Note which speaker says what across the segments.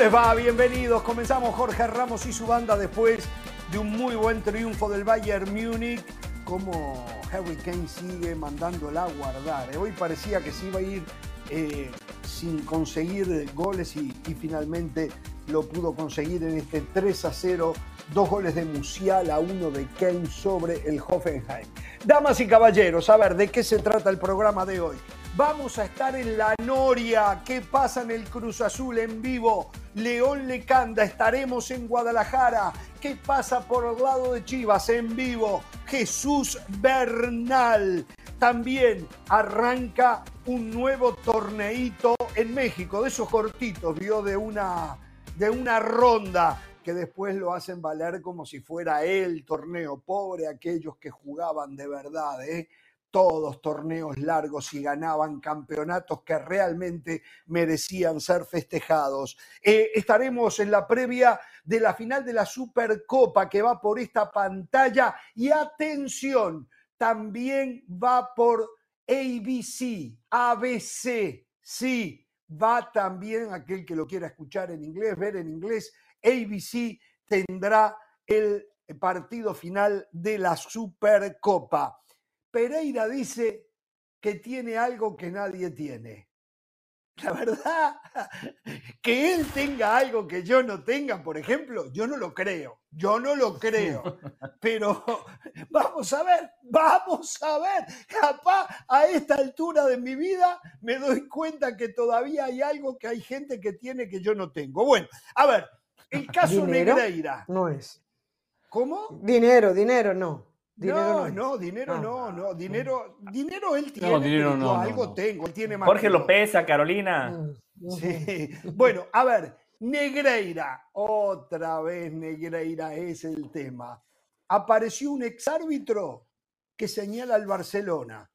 Speaker 1: ¿Cómo les va? Bienvenidos. Comenzamos Jorge Ramos y su banda después de un muy buen triunfo del Bayern Múnich. Como Harry Kane sigue mandándola a guardar. Hoy parecía que se iba a ir eh, sin conseguir goles y, y, finalmente lo pudo conseguir en este 3 a 0. Dos goles de Musiala, uno de Kane sobre el Hoffenheim. Damas y caballeros, a ver, ¿de qué se trata el programa de hoy? Vamos a estar en la Noria. ¿Qué pasa en el Cruz Azul en vivo? León Lecanda. Estaremos en Guadalajara. ¿Qué pasa por el lado de Chivas en vivo? Jesús Bernal. También arranca un nuevo torneito en México, de esos cortitos, vio de una, de una ronda que después lo hacen valer como si fuera el torneo. Pobre aquellos que jugaban de verdad, ¿eh? Todos torneos largos y ganaban campeonatos que realmente merecían ser festejados. Eh, estaremos en la previa de la final de la Supercopa que va por esta pantalla y atención, también va por ABC, ABC, sí, va también aquel que lo quiera escuchar en inglés, ver en inglés, ABC tendrá el partido final de la Supercopa. Pereira dice que tiene algo que nadie tiene. La verdad, que él tenga algo que yo no tenga, por ejemplo, yo no lo creo, yo no lo creo. Pero vamos a ver, vamos a ver. Capaz a esta altura de mi vida me doy cuenta que todavía hay algo que hay gente que tiene que yo no tengo. Bueno, a ver, el caso Negreira.
Speaker 2: No es.
Speaker 1: ¿Cómo?
Speaker 2: Dinero, dinero no.
Speaker 1: Dinero no, no, dinero
Speaker 2: Ah.
Speaker 1: no, no, dinero, dinero él tiene,
Speaker 3: dinero
Speaker 1: pero yo
Speaker 3: no, no,
Speaker 1: algo
Speaker 3: no.
Speaker 1: tengo, él tiene más.
Speaker 3: Jorge
Speaker 1: que yo.
Speaker 3: López, a Carolina.
Speaker 1: Sí. Bueno, a ver, Negreira, otra vez Negreira es el tema. Apareció un exárbitro que señala al Barcelona,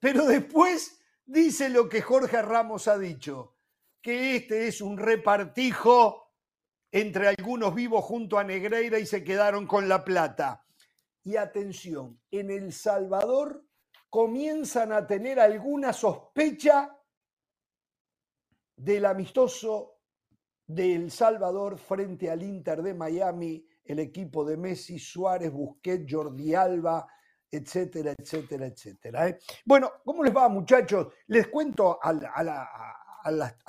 Speaker 1: pero después dice lo que Jorge Ramos ha dicho, que este es un repartijo entre algunos vivos junto a Negreira y se quedaron con la plata. Y atención, en El Salvador comienzan a tener alguna sospecha del amistoso de El Salvador frente al Inter de Miami, el equipo de Messi, Suárez, Busquets, Jordi Alba, etcétera, etcétera, etcétera. ¿eh? Bueno, ¿cómo les va, muchachos? Les cuento a,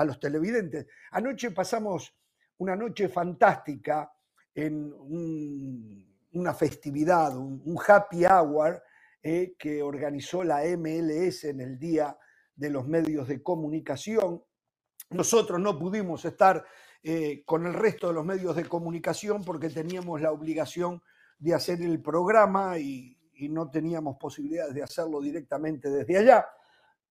Speaker 1: los televidentes. Anoche pasamos una noche fantástica en un- una festividad, un, happy hour eh, que organizó la MLS en el Día de los Medios de Comunicación. Nosotros no pudimos estar eh, con el resto de los medios de comunicación porque teníamos la obligación de hacer el programa y, y no teníamos posibilidades de hacerlo directamente desde allá.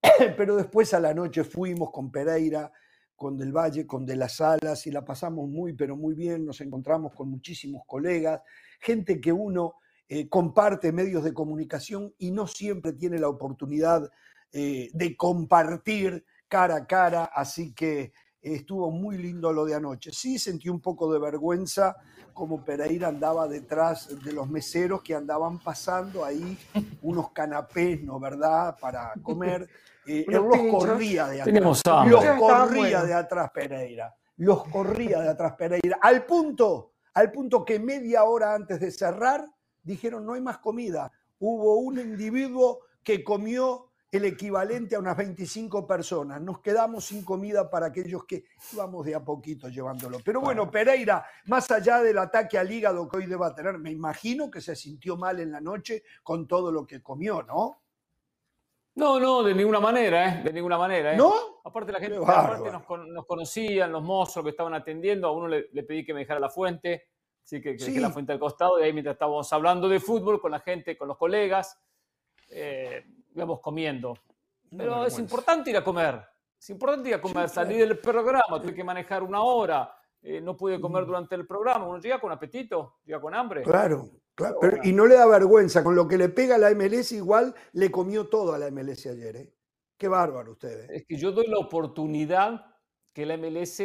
Speaker 1: Pero después a la noche fuimos con Pereira, con Del Valle, con De las Alas y la pasamos muy, pero muy bien. Nos encontramos con muchísimos colegas, gente que uno eh, comparte medios de comunicación y no siempre tiene la oportunidad eh, de compartir cara a cara, así que estuvo muy lindo lo de anoche. Sí sentí un poco de vergüenza como Pereira andaba detrás de los meseros que andaban pasando ahí unos canapés, ¿no verdad?, para comer. Eh, él los corría de atrás. Los corría de atrás Pereira. Los corría de atrás Pereira. Al punto, al punto que media hora antes de cerrar, dijeron no hay más comida. Hubo un individuo que comió el equivalente a unas 25 personas. Nos quedamos sin comida para aquellos que íbamos de a poquito llevándolo. Pero bueno, Pereira, más allá del ataque al hígado que hoy deba tener, me imagino que se sintió mal en la noche con todo lo que comió, ¿no?
Speaker 3: No, no, de ninguna manera, ¿eh? De ninguna manera, ¿eh?
Speaker 1: ¿No?
Speaker 3: Aparte la gente, aparte nos, nos conocían, los mozos que estaban atendiendo, a uno le, le pedí que me dejara la fuente, así que, que dejé la fuente al costado y ahí mientras estábamos hablando de fútbol con la gente, con los colegas, eh, íbamos comiendo. Pero es
Speaker 1: vergüenza.
Speaker 3: importante ir a comer, es importante ir a comer,
Speaker 1: Sí,
Speaker 3: salir
Speaker 1: claro.
Speaker 3: del programa, tuve que manejar una hora, eh, no pude comer
Speaker 1: Mm.
Speaker 3: durante el programa, uno llega con apetito, llega con hambre.
Speaker 1: Claro, claro.
Speaker 3: Pero
Speaker 1: y no le da vergüenza, con lo que le pega a la MLS, igual le comió todo a la MLS ayer. ¿eh? Qué bárbaro ustedes.
Speaker 3: Es que yo doy la oportunidad que la MLS,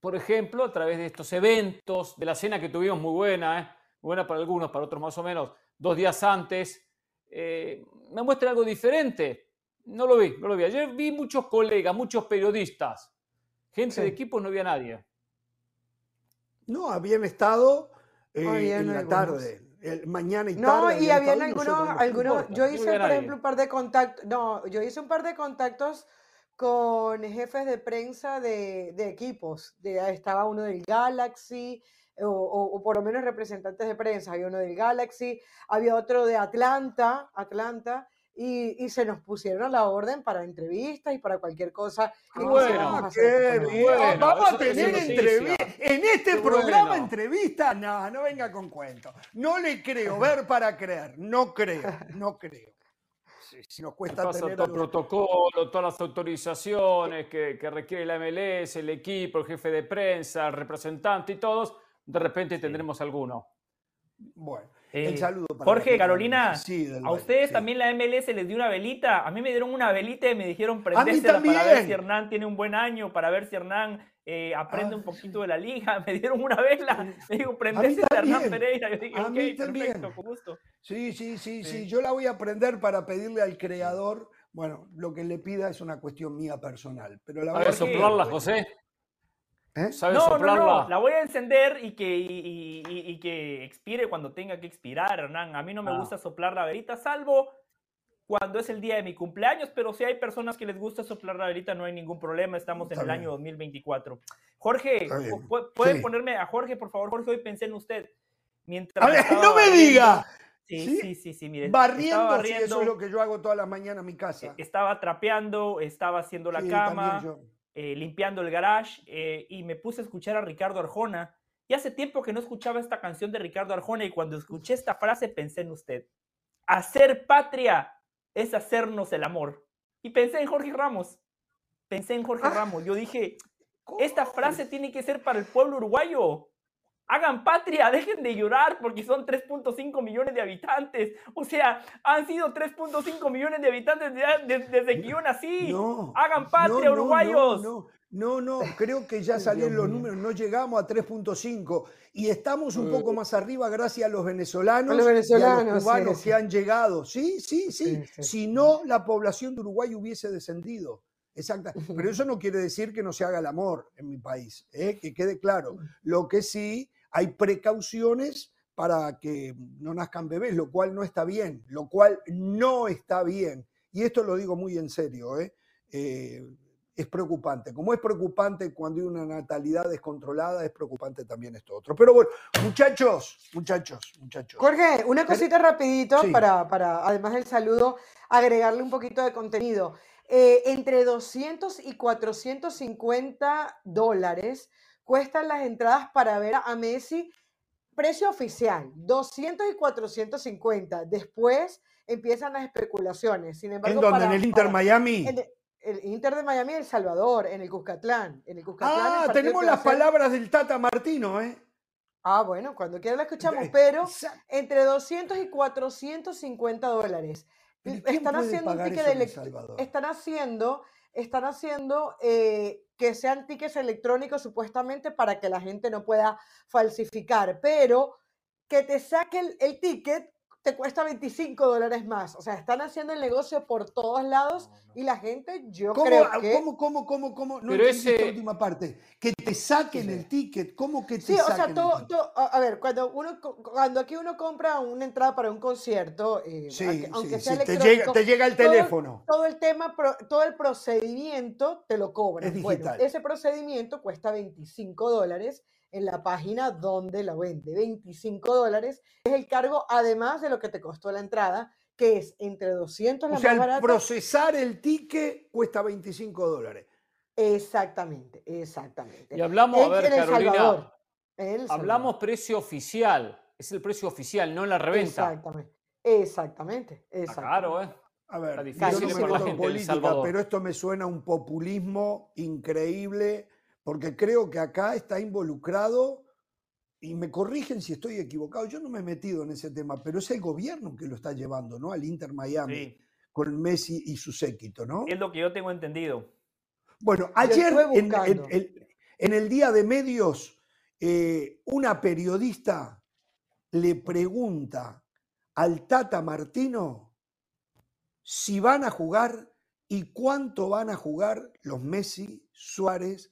Speaker 3: por ejemplo, a través de estos eventos, de la cena que tuvimos muy buena, ¿eh? muy buena para algunos, para otros más o menos, dos días antes, eh, me muestre algo diferente. No lo vi, no lo vi. Ayer vi muchos colegas, muchos periodistas, gente
Speaker 2: Sí.
Speaker 3: de equipos, no había nadie.
Speaker 1: No, habían estado eh, en la
Speaker 2: algunos.
Speaker 1: tarde, el- mañana y tarde.
Speaker 2: No, y
Speaker 1: habían
Speaker 2: habían
Speaker 1: estado y nosotros
Speaker 2: algunos,
Speaker 1: no
Speaker 2: algunos, yo hice, por ejemplo, un par de contactos, no, yo hice un par de contactos con jefes de prensa de, de equipos, de, estaba uno del Galaxy, o, o- o por lo menos representantes de prensa, había uno del Galaxy, había otro de Atlanta, Atlanta, y, y se nos pusieron a la orden para entrevistas y para cualquier cosa
Speaker 3: bueno.
Speaker 1: Ah,
Speaker 2: hacer
Speaker 1: qué bien.
Speaker 3: Bueno,
Speaker 1: Vamos a tener entrevistas. En este
Speaker 3: Qué
Speaker 1: programa,
Speaker 3: bueno.
Speaker 1: entrevista, no, no venga con cuentos. No le creo, ver para creer. No creo, no creo. Si nos cuesta
Speaker 3: pasa
Speaker 1: tener.
Speaker 3: todo el protocolo, todas las autorizaciones que, que requiere la MLS, el equipo, el jefe de prensa, el representante y todos, de repente tendremos alguno.
Speaker 1: Bueno,
Speaker 4: Eh,
Speaker 1: el saludo para
Speaker 4: Jorge, Carolina,
Speaker 1: sí, del
Speaker 4: ¿A ustedes
Speaker 1: sí.
Speaker 4: también la MLS les dio una velita? A mí me dieron una velita y me dijeron
Speaker 1: mí
Speaker 4: prendérsela para ver si Hernán tiene un buen año, para ver si Hernán eh, aprende
Speaker 1: Ah.
Speaker 4: un poquito de la liga. Me dieron una vela. Me dijo, prendésela a Hernán. Pereira. Yo dije,
Speaker 1: A
Speaker 4: ok,
Speaker 1: mí también.
Speaker 4: perfecto, con gusto.
Speaker 1: Sí, sí, sí, sí,
Speaker 4: Sí.
Speaker 1: Yo la voy a aprender para pedirle al creador. Bueno, lo que le pida es una cuestión mía personal. Pero la voy a
Speaker 3: ¿Sabes
Speaker 4: Jorge,
Speaker 3: soplarla. José?
Speaker 1: ¿Eh?
Speaker 3: ¿Sabes
Speaker 4: No, no,
Speaker 3: soplarla?
Speaker 4: no, la voy a encender y que, y, y- y- que expire cuando tenga que expirar, Hernán. A mí no me
Speaker 3: Ah.
Speaker 4: gusta soplar la velita, salvo cuando es el día de mi cumpleaños, pero si hay personas que les gusta soplar la velita, no hay ningún problema, estamos en
Speaker 1: Está
Speaker 4: el
Speaker 1: bien.
Speaker 4: año 2024. Jorge,
Speaker 1: Está bien.
Speaker 4: pu- ¿puede
Speaker 1: Sí.
Speaker 4: ponerme a Jorge, por favor? Jorge, hoy pensé en usted. Mientras
Speaker 1: A ver,
Speaker 4: estaba
Speaker 1: no me
Speaker 4: barriendo-
Speaker 1: diga.
Speaker 4: Sí,
Speaker 1: ¿Sí?
Speaker 4: sí, sí, sí, mire.
Speaker 1: Barriendo, sí, eso es lo que yo hago todas las mañanas en mi casa.
Speaker 4: eh, estaba trapeando, estaba haciendo la
Speaker 1: Sí,
Speaker 4: cama,
Speaker 1: también yo.
Speaker 4: Eh, limpiando el garage eh, y me puse a escuchar a Ricardo Arjona. Y hace tiempo que no escuchaba esta canción de Ricardo Arjona y cuando escuché esta frase pensé en usted. Hacer patria es hacernos el amor. Y pensé en Jorge Ramos. Pensé en Jorge
Speaker 2: Ah.
Speaker 4: Ramos. Yo dije, esta frase tiene que ser para el pueblo uruguayo. Hagan patria, dejen de llorar porque son 3.5 millones de habitantes. O sea, han sido 3.5 millones de habitantes de- de- desde que yo nací.
Speaker 1: No,
Speaker 4: Hagan patria,
Speaker 1: no,
Speaker 4: uruguayos.
Speaker 1: No, no, no, creo que ya salieron los números, no llegamos a 3.5 y estamos un
Speaker 3: Eh.
Speaker 1: poco más arriba gracias a los venezolanos,
Speaker 2: A los
Speaker 1: y a los cubanos
Speaker 2: sí.
Speaker 1: que han llegado. Sí, sí, sí.
Speaker 2: Sí, sí.
Speaker 1: Si no, la población de Uruguay hubiese descendido. Exacta. Pero eso no quiere decir que no se haga el amor en mi país, ¿eh? que quede claro. Lo que sí, hay precauciones para que no nazcan bebés, lo cual no está bien, lo cual no está bien. Y esto lo digo muy en serio, ¿eh? Eh, es preocupante. Como es preocupante cuando hay una natalidad descontrolada, es preocupante también esto otro. Pero bueno, muchachos, muchachos, muchachos.
Speaker 2: Jorge, una cosita rapidito
Speaker 1: Sí.
Speaker 2: para, para, además del saludo, agregarle un poquito de contenido. Eh, entre 200 y 450 dólares cuestan las entradas para ver a Messi. Precio oficial, 200 y 450. Después empiezan las especulaciones. Sin embargo,
Speaker 1: ¿En dónde?
Speaker 2: para-
Speaker 1: ¿En el Inter
Speaker 2: para-
Speaker 1: Miami?
Speaker 2: en el, el Inter de Miami El Salvador, en el Cuscatlán. En el Cuscatlán
Speaker 1: Ah, tenemos las palabras del Tata Martino, ¿eh?
Speaker 2: Ah, bueno, cuando quiera la escuchamos, pero entre 200 y 450 dólares.
Speaker 1: ¿Pero
Speaker 2: Y
Speaker 1: quién
Speaker 2: Están haciendo un ticket
Speaker 1: Salvador?
Speaker 2: están haciendo, están haciendo eh, que sean tickets electrónicos supuestamente para que la gente no pueda falsificar, pero que te saquen el ticket te cuesta 25 dólares más. O sea, están haciendo el negocio por todos lados y la gente, yo
Speaker 1: ¿Cómo,
Speaker 2: creo que...
Speaker 1: cómo, cómo, cómo, cómo? No
Speaker 3: Pero
Speaker 1: entendí esta
Speaker 3: ese-
Speaker 1: última parte. Que te saquen
Speaker 2: Sí.
Speaker 1: el ticket. ¿Cómo que te
Speaker 2: Sí, o sea, todo, a ver, cuando uno, cuando aquí uno compra una entrada para un concierto, eh,
Speaker 1: Sí,
Speaker 2: aunque,
Speaker 1: sí,
Speaker 2: aunque
Speaker 1: sí,
Speaker 2: sea
Speaker 1: te llega,
Speaker 2: electrónico,
Speaker 1: te llega el
Speaker 2: todo-
Speaker 1: teléfono.
Speaker 2: todo el tema, pro- todo el procedimiento te lo cobran.
Speaker 1: Es
Speaker 2: Bueno,
Speaker 1: digital.
Speaker 2: ese procedimiento cuesta 25 dólares en la página donde la vende. 25 dólares es el cargo además de lo que te costó la entrada, que es entre 200 la
Speaker 1: O sea,
Speaker 2: más
Speaker 1: el
Speaker 2: barata.
Speaker 1: procesar el ticket cuesta 25 dólares.
Speaker 2: Exactamente, exactamente.
Speaker 3: Y hablamos, a
Speaker 2: En-
Speaker 3: ver,
Speaker 2: en El
Speaker 3: Carolina,
Speaker 2: Salvador, en El
Speaker 3: hablamos
Speaker 2: Salvador.
Speaker 3: precio oficial. Es el precio oficial, no la reventa.
Speaker 2: Exactamente, exactamente,
Speaker 3: Está caro,
Speaker 2: exactamente.
Speaker 3: ¿eh?
Speaker 1: A ver,
Speaker 3: Está
Speaker 1: yo
Speaker 3: difícil
Speaker 1: no me
Speaker 2: la
Speaker 3: gente
Speaker 1: política,
Speaker 3: Salvador.
Speaker 1: pero esto me suena a un populismo increíble, porque creo que acá está involucrado, y me corrigen si estoy equivocado, yo no me he metido en ese tema, pero es el gobierno que lo está llevando, ¿no? Al Inter Miami,
Speaker 4: Sí,
Speaker 1: con Messi y su séquito, ¿no?
Speaker 4: es lo que yo tengo entendido.
Speaker 1: Bueno, ayer
Speaker 2: estuve
Speaker 1: en, en-
Speaker 2: buscando.
Speaker 1: en- en el día de medios, eh, una periodista le pregunta al Tata Martino si van a jugar y cuánto van a jugar los Messi, Suárez,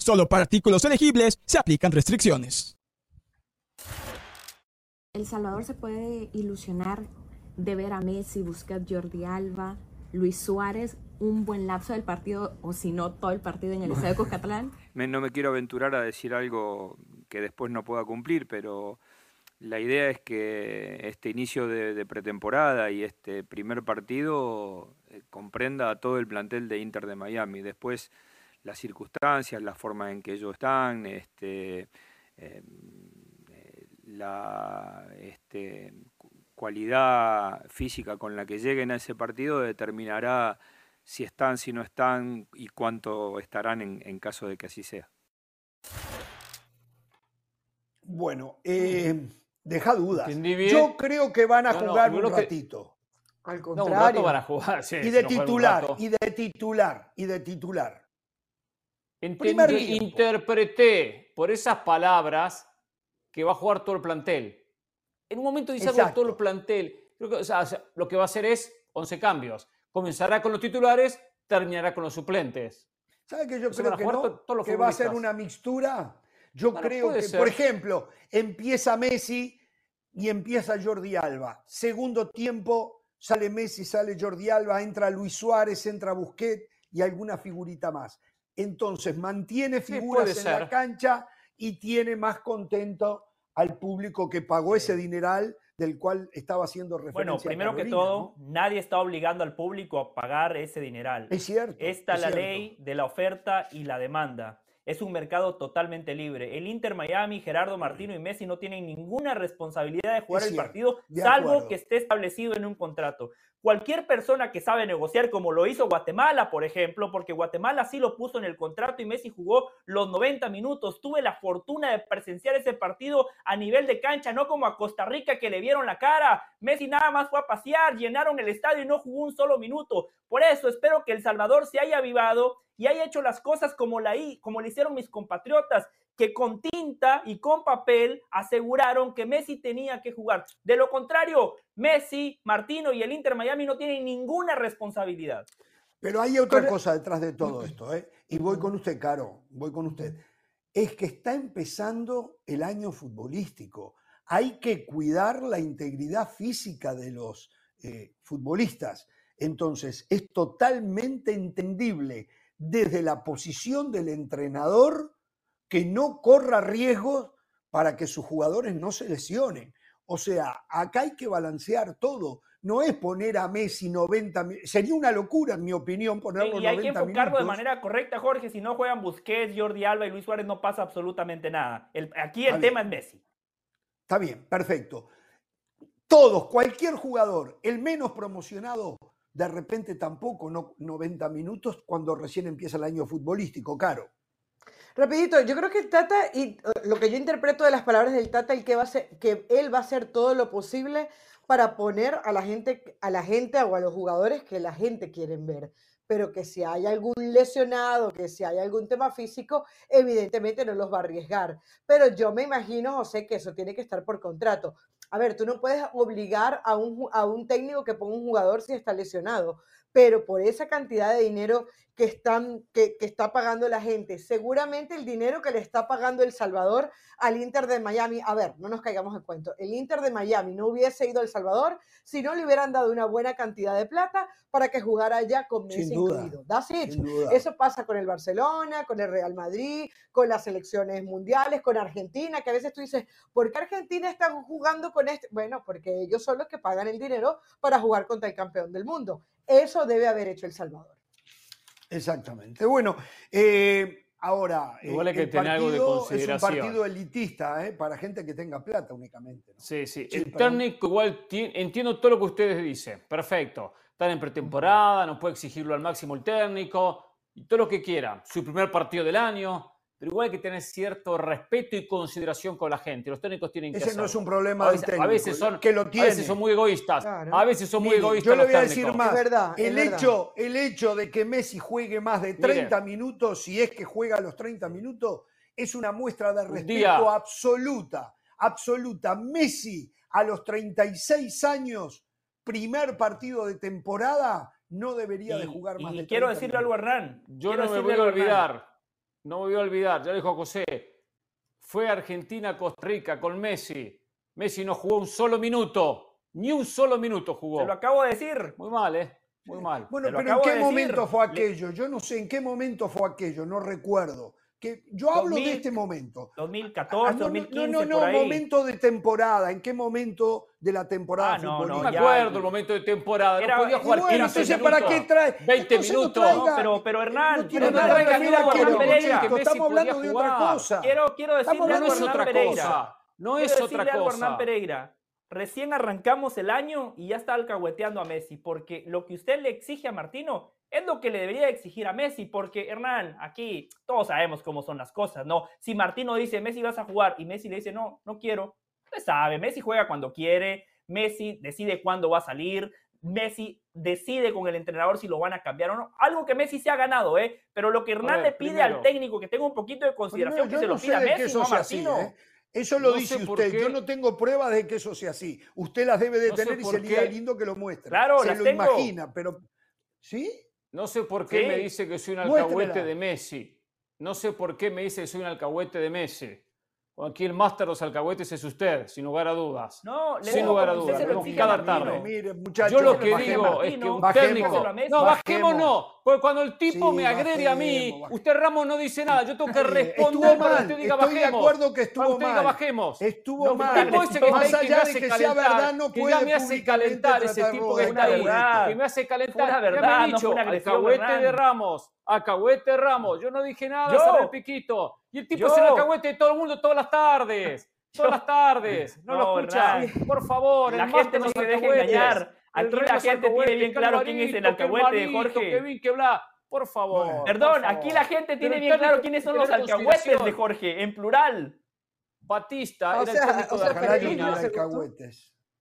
Speaker 5: Solo para artículos elegibles se aplican restricciones.
Speaker 6: El Salvador se puede ilusionar de ver a Messi, buscar Jordi Alba, Luis Suárez, un buen lapso del partido, o si no, todo el partido en el Estadio Cuscatlán.
Speaker 7: no me quiero aventurar a decir algo que después no pueda cumplir, pero la idea es que este inicio de, pretemporada y este primer partido eh, comprenda a todo el plantel de Inter de Miami. Después las circunstancias, la forma en que ellos están, este, em, eh, la este, cualidad física con la que lleguen a ese partido determinará si están, si no están y cuánto estarán en, caso de que así sea.
Speaker 1: Bueno, eh, deja dudas. Yo creo que van a jugar un ratito.
Speaker 2: Al contrario.
Speaker 3: van a jugar.
Speaker 1: y de titular, y de titular, y de titular.
Speaker 3: Entendí, interpreté por esas palabras que va a jugar todo el plantel. En un momento dice todo el plantel. lo que va a hacer es 11 cambios. Comenzará con los titulares, terminará con los suplentes.
Speaker 1: ¿Sabe que yo creo que no? que va a ser una mixtura. Yo creo que, por ejemplo, empieza Messi y empieza Jordi Alba. Segundo tiempo sale Messi, sale Jordi Alba, entra Luis Suárez, entra Busquets y alguna figurita más. Entonces mantiene figuras en la cancha y tiene más contento al público que pagó ese dineral del cual estaba haciendo referencia.
Speaker 4: Bueno, primero que todo, nadie está obligando al público a pagar ese dineral.
Speaker 1: Es cierto.
Speaker 4: Está
Speaker 1: es
Speaker 4: la ley de la oferta y la demanda. Es un mercado totalmente libre. El Inter Miami, Gerardo Martino y Messi no tienen ninguna responsabilidad de jugar el partido, salvo que esté establecido en un contrato. Cualquier persona que sabe negociar, como lo hizo Guatemala, por ejemplo, porque Guatemala sí lo puso en el contrato y Messi jugó los 90 minutos. Tuve la fortuna de presenciar ese partido a nivel de cancha, no como a Costa Rica que le vieron la cara. Messi nada más fue a pasear, llenaron el estadio y no jugó un solo minuto. Por eso espero que El Salvador se haya avivado y haya hecho las cosas como, la, como le hicieron mis compatriotas que con tinta y con papel aseguraron que Messi tenía que jugar. De lo contrario, Messi, Martino y el Inter Miami no tienen ninguna responsabilidad.
Speaker 1: Pero hay otra cosa detrás de todo esto, ¿eh? y voy con usted, Caro, voy con usted. Es que está empezando el año futbolístico. Hay que cuidar la integridad física de los eh, futbolistas. Entonces, es totalmente entendible desde la posición del entrenador que no corra riesgos para que sus jugadores no se lesionen. O sea, acá hay que balancear todo. No es poner a Messi 90 Sería una locura, en mi opinión, ponerlo 90 minutos. Y hay que enfocarlo
Speaker 4: de manera correcta, Jorge. Si no juegan Busquets, Jordi Alba y Luis Suárez, no pasa absolutamente nada. aquí el tema es Messi.
Speaker 1: Está bien, perfecto. Todos, cualquier jugador, el menos promocionado, de repente tampoco no 90 minutos cuando recién empieza el año futbolístico, caro.
Speaker 2: Rapidito, yo creo que el Tata, y lo que yo interpreto de las palabras del Tata, el que, va a ser, que él va a hacer todo lo posible para poner a la gente, a la gente o a los jugadores que la gente quiere ver. Pero que si hay algún lesionado, que si hay algún tema físico, evidentemente no los va a arriesgar. Pero yo me imagino, José, que eso tiene que estar por contrato. A ver, tú no puedes obligar a un, a un técnico que ponga un jugador si está lesionado, pero por esa cantidad de dinero que, están, que, que, está pagando la gente. Seguramente el dinero que le está pagando El Salvador al Inter de Miami, a ver, no nos caigamos en cuento, el Inter de Miami no hubiese ido a El Salvador si no le hubieran dado una buena cantidad de plata para que jugara allá con Messi incluido. That's it. Eso pasa con el Barcelona, con el Real Madrid, con las selecciones mundiales, con Argentina, que a veces tú dices, ¿por qué Argentina está jugando con este? Bueno, porque ellos son los que pagan el dinero para jugar contra el campeón del mundo. Eso debe haber hecho El Salvador.
Speaker 1: Exactamente. Bueno, eh, ahora,
Speaker 3: Igual hay que
Speaker 1: el
Speaker 3: tener algo de
Speaker 1: partido es un
Speaker 3: consideración.
Speaker 1: partido elitista, ¿eh? para gente que tenga plata únicamente. ¿no?
Speaker 3: Sí, sí.
Speaker 1: Sí,
Speaker 3: el técnico igual ti- entiendo todo lo que ustedes dicen. Perfecto. Están en pretemporada, no puede exigirlo al máximo el técnico y todo lo que quiera. Su primer partido del año. Pero igual hay que tener cierto respeto y consideración con la gente. Los técnicos tienen que
Speaker 1: Ese no es un problema
Speaker 3: a
Speaker 1: del
Speaker 3: veces,
Speaker 1: técnico,
Speaker 3: a veces son,
Speaker 1: que lo
Speaker 3: a
Speaker 1: tiene.
Speaker 3: veces son muy egoístas.
Speaker 2: Claro.
Speaker 3: A veces son muy egoístas
Speaker 1: Yo le voy a decir
Speaker 3: técnicos.
Speaker 1: más.
Speaker 2: Es verdad, es
Speaker 1: el,
Speaker 2: verdad.
Speaker 1: hecho, el hecho de que Messi juegue más de
Speaker 3: Mire.
Speaker 1: 30 minutos, si es que juega los 30 minutos, es una muestra de respeto
Speaker 3: día.
Speaker 1: absoluta. Absoluta. Messi a los 36 años, primer partido de temporada, no debería de jugar más
Speaker 4: y
Speaker 1: de
Speaker 4: quiero
Speaker 1: 30
Speaker 4: decirle algo a
Speaker 1: minutos.
Speaker 4: Hernán.
Speaker 3: Yo
Speaker 4: quiero
Speaker 3: no me voy a olvidar, no me voy a olvidar, ya lo dijo José, fue Argentina-Costa Rica con Messi. Messi no jugó un solo minuto, ni un solo minuto jugó.
Speaker 4: Se lo acabo de decir.
Speaker 3: Muy mal, ¿eh? Muy mal.
Speaker 1: Bueno,
Speaker 4: Te
Speaker 1: pero ¿en qué
Speaker 4: de decir.
Speaker 1: momento fue aquello? Yo no sé en qué momento fue aquello, no recuerdo. Que yo hablo
Speaker 4: 2000,
Speaker 1: de este momento.
Speaker 4: 2014,
Speaker 1: Ah, no, no,
Speaker 4: 2015,
Speaker 1: no, no,
Speaker 4: por ahí.
Speaker 1: momento de temporada. ¿En qué momento de la temporada
Speaker 4: Ah, no, no,
Speaker 3: No me
Speaker 4: ya-
Speaker 3: acuerdo el momento de temporada,
Speaker 4: Era-
Speaker 3: no podía jugar
Speaker 1: bueno,
Speaker 3: 15
Speaker 1: entonces, ¿para qué trae?
Speaker 3: 20
Speaker 1: Entonces no
Speaker 3: minutos.
Speaker 1: traiga-
Speaker 4: No, pero- pero Hernán,
Speaker 1: no
Speaker 3: pero no traiga Hernán Pereira,
Speaker 1: muchachos,
Speaker 3: que Messi
Speaker 1: Estamos hablando de otra cosa.
Speaker 4: Quiero, quiero decirle
Speaker 1: Estamos
Speaker 3: No
Speaker 4: algo a Hernán
Speaker 3: otra
Speaker 4: Pereira.
Speaker 3: cosa. No
Speaker 4: Quiero
Speaker 3: es otra
Speaker 4: decirle algo a Hernán
Speaker 3: cosa.
Speaker 4: Pereira. Recién arrancamos el año y ya está alcahueteando a Messi, porque lo que usted le exige a Martino es lo que le debería exigir a Messi, porque Hernán, aquí todos sabemos cómo son las cosas, ¿no? Si Martino dice, Messi vas a jugar, y Messi le dice, no, no quiero, usted sabe, Messi juega cuando quiere, Messi decide cuándo va a salir, Messi decide con el entrenador si lo van a cambiar o no, algo que Messi se ha ganado, ¿eh? Pero lo que Hernán
Speaker 3: ver,
Speaker 4: le pide
Speaker 3: primero-
Speaker 4: al técnico que tenga un poquito de consideración,
Speaker 1: Primero,
Speaker 4: que se lo pida a Messi, no a
Speaker 1: sea así,
Speaker 4: Martino.
Speaker 1: ¿eh? Eso lo
Speaker 3: No
Speaker 1: dice usted. Yo no tengo pruebas de que eso sea así. Usted las debe de
Speaker 3: No
Speaker 1: tener y sería
Speaker 3: qué.
Speaker 1: lindo que lo muestre.
Speaker 4: Claro,
Speaker 1: Se lo
Speaker 4: tengo.
Speaker 1: imagina, pero. ¿Sí?
Speaker 3: No sé por qué
Speaker 4: Sí.
Speaker 3: me dice que soy un
Speaker 1: Muéstrela.
Speaker 3: alcahuete de Messi. No sé por qué me dice que soy un alcahuete de Messi. Aquí el máster de los alcahuetes es usted, sin lugar a dudas.
Speaker 4: No, le
Speaker 3: Sin lugar a dudas, cada tarde.
Speaker 1: Mire, muchachos.
Speaker 3: Yo lo que
Speaker 1: bajemos.
Speaker 3: digo es que un
Speaker 1: bajemos.
Speaker 3: técnico. No, bajemos no. Porque cuando el tipo
Speaker 1: Sí,
Speaker 3: me agrede a mí, usted Ramos no dice nada. Yo tengo que responder
Speaker 1: estuvo
Speaker 3: cuando
Speaker 1: mal.
Speaker 3: usted diga
Speaker 1: Estoy de acuerdo que estuvo
Speaker 3: usted diga
Speaker 1: mal.
Speaker 3: bajemos.
Speaker 1: Estuvo
Speaker 4: No,
Speaker 1: mal.
Speaker 3: El tipo ese que está ahí que me
Speaker 1: de
Speaker 3: hace
Speaker 1: que sea
Speaker 3: calentar,
Speaker 1: verdad, no
Speaker 3: que
Speaker 1: puede
Speaker 3: ya me hace calentar ese tipo que está ahí,
Speaker 4: verdad.
Speaker 3: que me hace calentar.
Speaker 4: Una
Speaker 3: Ya me
Speaker 4: verdad, no
Speaker 3: dicho, alcahuete de. Ramos, alcahuete de Ramos. Yo no dije nada,
Speaker 4: Yo.
Speaker 3: cerré el piquito. Y el tipo
Speaker 4: Yo.
Speaker 3: es el alcahuete de todo el mundo todas las tardes. Todas
Speaker 4: Yo.
Speaker 3: las tardes. No, lo
Speaker 4: No,
Speaker 3: escucha.
Speaker 4: Hernán.
Speaker 3: Por favor,
Speaker 4: La
Speaker 3: el
Speaker 4: gente no se deje engañar. Aquí la gente tiene bien claro quién es el alcahuete de Jorge.
Speaker 3: Que bien, que bla. Por favor.
Speaker 1: Bueno.
Speaker 3: por
Speaker 4: Perdón,
Speaker 3: favor.
Speaker 4: aquí la gente
Speaker 3: Pero
Speaker 4: tiene
Speaker 3: el
Speaker 4: bien claro quiénes son los alcahuetes de. Jorge, en plural.
Speaker 3: Batista
Speaker 2: O
Speaker 3: era
Speaker 2: sea,
Speaker 3: el técnico
Speaker 2: o
Speaker 3: de
Speaker 2: sea,
Speaker 3: Argentina.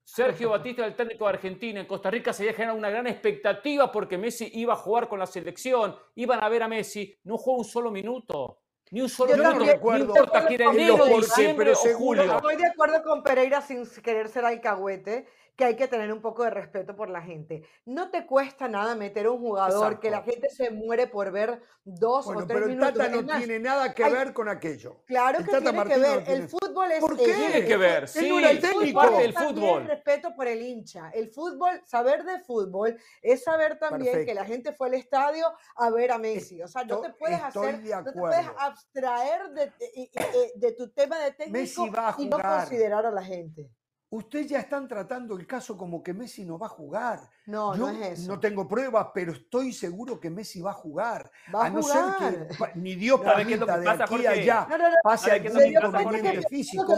Speaker 3: Sergio Batista era el técnico de Argentina. En Costa Rica se había generado una gran expectativa porque Messi iba a jugar con la selección. Iban a ver a Messi. No jugó un solo minuto. Ni un solo
Speaker 2: Yo
Speaker 3: minuto.
Speaker 2: también-
Speaker 3: no
Speaker 1: yo
Speaker 3: importa que era
Speaker 2: también-
Speaker 3: enero,
Speaker 2: ¿por qué?
Speaker 3: diciembre
Speaker 1: Pero
Speaker 3: o
Speaker 1: seguro.
Speaker 3: julio.
Speaker 2: Estoy de acuerdo con Pereira sin querer ser alcahuete, que hay que tener un poco de respeto por la gente. No te cuesta nada meter a un jugador que la
Speaker 1: Exacto.
Speaker 2: gente se muere por ver dos
Speaker 1: Bueno,
Speaker 2: o tres
Speaker 1: pero el
Speaker 2: minutos.
Speaker 1: Tata no
Speaker 2: más,
Speaker 1: tiene nada que
Speaker 2: hay-
Speaker 1: ver con aquello.
Speaker 2: Claro
Speaker 1: el
Speaker 2: que
Speaker 1: Tata
Speaker 2: tiene
Speaker 1: Martino
Speaker 2: que
Speaker 1: no
Speaker 2: ver.
Speaker 1: tiene-
Speaker 2: El fútbol es
Speaker 1: ¿Por qué?
Speaker 3: Tiene que ver, sí.
Speaker 1: no era el
Speaker 2: El fútbol
Speaker 1: técnico.
Speaker 3: Parte del fútbol.
Speaker 2: respeto por el hincha. El fútbol, saber de fútbol, es saber también que
Speaker 1: Perfecto.
Speaker 2: la gente fue al estadio a ver a Messi. O sea, no te puedes
Speaker 1: estoy
Speaker 2: hacer,
Speaker 1: de
Speaker 2: no te puedes abstraer de, de- y- eh, de tu tema de técnico
Speaker 1: Messi va a
Speaker 2: y no
Speaker 1: jugar.
Speaker 2: considerar a la gente.
Speaker 1: Ustedes ya están tratando el caso como que Messi no va a jugar.
Speaker 2: No,
Speaker 1: Yo
Speaker 2: no es eso.
Speaker 1: no tengo pruebas, pero estoy seguro que Messi va a jugar.
Speaker 2: Va a
Speaker 1: a no
Speaker 2: jugar.
Speaker 1: ser que ni Dios
Speaker 4: ¿Sabe qué es lo
Speaker 1: permita
Speaker 4: que
Speaker 1: de aquí a allá
Speaker 2: No, no, no.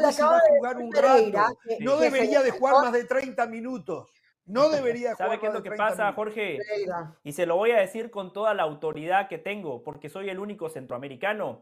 Speaker 1: Messi va a
Speaker 2: de
Speaker 1: jugar un
Speaker 2: Pereira,
Speaker 1: rato.
Speaker 2: que-
Speaker 1: No
Speaker 2: que
Speaker 1: debería de jugar más de 30 minutos. No debería de
Speaker 4: ¿Sabe
Speaker 1: jugar
Speaker 4: qué es lo que
Speaker 1: 30
Speaker 4: pasa,
Speaker 1: minutos.
Speaker 4: Jorge?
Speaker 2: Pereira.
Speaker 4: Y se lo voy a decir con toda la autoridad que tengo, porque soy el único centroamericano.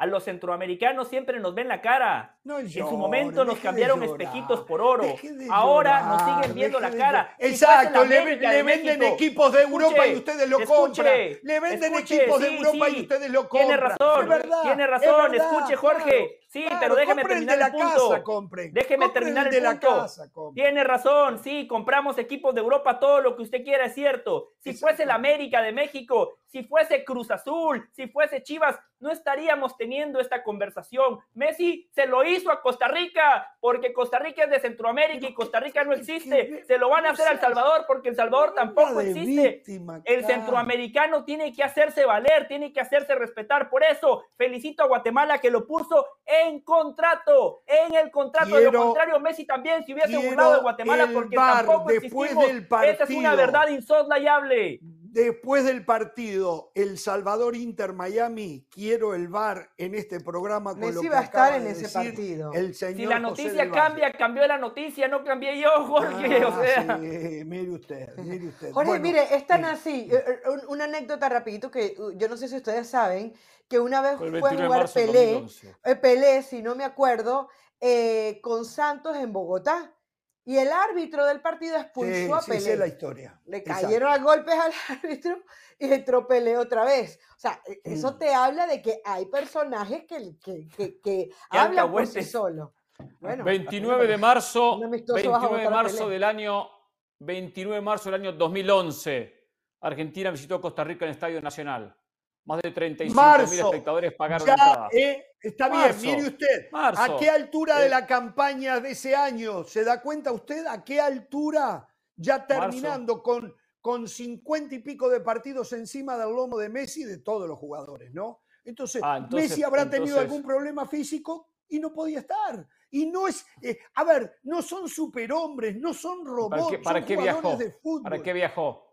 Speaker 4: A los centroamericanos siempre nos ven la cara.
Speaker 1: No
Speaker 4: en su momento nos cambiaron
Speaker 1: llorar.
Speaker 4: espejitos por oro.
Speaker 1: De
Speaker 4: Ahora nos siguen viendo la cara.
Speaker 1: Exacto, le,
Speaker 4: América
Speaker 1: le
Speaker 4: de
Speaker 1: venden
Speaker 4: México,
Speaker 1: equipos de Europa
Speaker 4: escuche,
Speaker 1: y ustedes lo
Speaker 4: escuche,
Speaker 1: compran. Le venden
Speaker 4: escuche,
Speaker 1: equipos de Europa
Speaker 4: sí.
Speaker 1: y ustedes lo compran.
Speaker 4: Tiene razón, tiene razón.
Speaker 1: verdad,
Speaker 4: Escuche,
Speaker 1: claro.
Speaker 4: Sí,
Speaker 1: Claro,
Speaker 4: pero déjeme
Speaker 1: el
Speaker 4: terminar
Speaker 1: de
Speaker 4: el,
Speaker 1: la
Speaker 4: punto.
Speaker 1: casa, compren.
Speaker 4: Déjeme terminar el,
Speaker 1: de
Speaker 4: punto.
Speaker 1: casa.
Speaker 4: Tiene razón, sí, compramos equipos de Europa, todo lo que usted quiera es cierto. Si fuese el América de México, si fuese Cruz Azul, si fuese Chivas, no estaríamos teniendo esta conversación. Messi se lo hizo a Costa Rica porque Costa Rica es de Centroamérica y Costa Rica no existe. Se lo van a hacer a El Salvador porque El Salvador tampoco
Speaker 1: de
Speaker 4: existe.
Speaker 1: víctima,
Speaker 4: El
Speaker 1: cara.
Speaker 4: centroamericano tiene que hacerse valer, tiene que hacerse respetar. Por eso felicito a Guatemala que lo puso en contrato, en el contrato. de
Speaker 1: Quiero-
Speaker 4: lo contrario, Messi también se hubiese burlado de Guatemala porque
Speaker 1: VAR
Speaker 4: tampoco
Speaker 1: después
Speaker 4: existimos.
Speaker 1: del
Speaker 4: Esa es una
Speaker 1: partido.
Speaker 4: verdad insoslayable.
Speaker 1: Después del partido El Salvador Inter Miami, quiero el VAR en este programa con lo
Speaker 2: Messi
Speaker 1: que
Speaker 2: va a estar en
Speaker 1: de
Speaker 2: ese
Speaker 1: decir
Speaker 2: partido.
Speaker 1: El señor
Speaker 4: Si la noticia cambia, cambió la noticia, no cambié yo, Jorge. o
Speaker 1: Ah,
Speaker 4: sea.
Speaker 1: sí, mire usted, mire usted.
Speaker 2: Jorge,
Speaker 1: Bueno,
Speaker 2: mire, es tan
Speaker 1: eh,
Speaker 2: así, eh, eh, un- una anécdota rapidito que uh, yo no sé si ustedes saben, que una vez
Speaker 3: Fue
Speaker 2: a
Speaker 3: 21 de
Speaker 2: jugar Pelé,
Speaker 3: 2011.
Speaker 2: eh, Pelé, si no me acuerdo, eh, con Santos en Bogotá. Y el árbitro del partido
Speaker 1: Sí,
Speaker 2: expulsó a
Speaker 1: sí,
Speaker 2: Pelé.
Speaker 1: la historia.
Speaker 2: Le
Speaker 1: Exacto.
Speaker 2: cayeron a golpes al árbitro y entró Pelé otra vez. O sea, e- eso
Speaker 1: Mm.
Speaker 2: te habla de que hay personajes que, que, que, hablan por sí. Bueno,
Speaker 3: 29 de marzo,
Speaker 2: un amistoso vas a
Speaker 3: 29 de marzo del año 29 de marzo del año 2011. Argentina visitó Costa Rica en el Estadio Nacional. Más de 35 mil espectadores pagaron
Speaker 1: Ya,
Speaker 3: entrada.
Speaker 1: eh, está
Speaker 3: Marzo,
Speaker 1: bien, mire usted. ¿A qué altura de
Speaker 3: Eh.
Speaker 1: la campaña de ese año se da cuenta usted? ¿A qué altura ya terminando con, con 50 y pico de partidos encima del lomo de Messi y de todos los jugadores, ¿no? Entonces,
Speaker 3: Ah, entonces-
Speaker 1: Messi habrá tenido algún problema físico y no podía estar. Y no es, eh, a ver, no son superhombres, no son robots,
Speaker 3: qué- para
Speaker 1: son
Speaker 3: qué
Speaker 1: jugadores
Speaker 3: viajó?
Speaker 1: de fútbol.
Speaker 3: ¿Para qué viajó?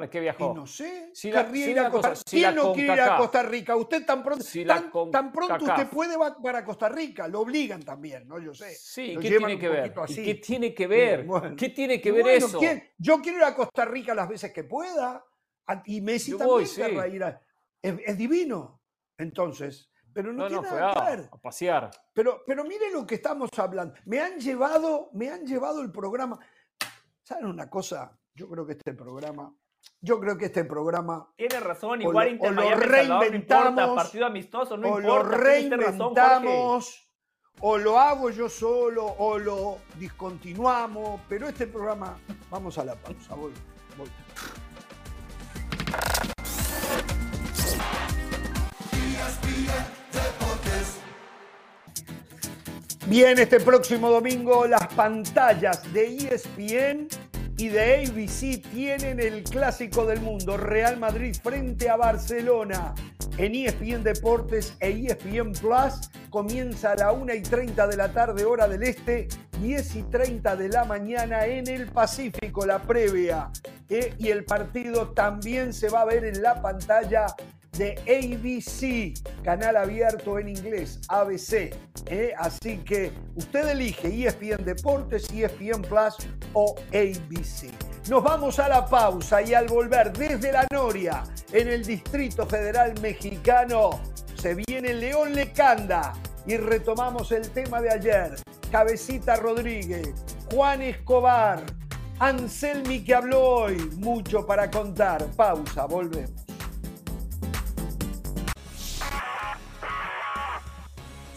Speaker 3: ¿Para qué
Speaker 1: Y
Speaker 3: viajó?
Speaker 1: no sé,
Speaker 3: Si la- si
Speaker 1: Costa
Speaker 3: cosa,
Speaker 1: ¿Quién
Speaker 3: la
Speaker 1: no quiere ir a Costa Rica? Usted tan pronto,
Speaker 3: si
Speaker 1: tan, tan pronto usted puede va para Costa Rica, lo obligan también, ¿no? Yo sé.
Speaker 3: Sí, ¿qué tiene que ver?
Speaker 1: poquito
Speaker 3: ¿Y
Speaker 1: así.
Speaker 3: qué tiene que ver?
Speaker 1: bueno.
Speaker 3: ¿Qué tiene que ver
Speaker 1: bueno,
Speaker 3: eso?
Speaker 1: ¿quién? Yo quiero ir a Costa Rica las veces que pueda. Y Messi
Speaker 3: Yo
Speaker 1: también
Speaker 3: voy, sí.
Speaker 1: querrá ir a- es, es divino. Entonces, pero no,
Speaker 3: No,
Speaker 1: tiene
Speaker 3: no,
Speaker 1: nada que ver.
Speaker 3: a pasear.
Speaker 1: Pero, pero mire lo que estamos hablando. Me han llevado, me han llevado el programa. ¿Saben una cosa? Yo creo que este programa, yo creo que este programa
Speaker 4: Tiene razón,
Speaker 1: O
Speaker 4: igual
Speaker 1: lo-
Speaker 4: Inter
Speaker 1: o lo
Speaker 4: Miami, no importa,
Speaker 1: reinventamos,
Speaker 4: partido amistoso, no
Speaker 1: o lo
Speaker 4: importa. razón,
Speaker 1: reinventamos, o lo hago yo solo, o lo discontinuamos, pero este programa, vamos a la pausa, voy, voy. Bien, este próximo domingo las pantallas de ESPN y de ABC tienen el clásico del mundo, Real Madrid frente a Barcelona. En ESPN Deportes e ESPN Plus comienza a la 1 y 30 de la tarde, hora del este, 10 y 30 de la mañana en el Pacífico, la previa. Eh, y el partido también se va a ver en la pantalla de ABC, canal abierto en inglés, ABC. ¿eh? Así que usted elige ESPN Deportes, ESPN Plus o ABC. Nos vamos a la pausa y al volver desde la Noria, en el Distrito Federal Mexicano, se viene León Lecanda y retomamos el tema de ayer. Cabecita Rodríguez, Juan Escobar, Anselmi que habló hoy, mucho para contar. Pausa, volvemos.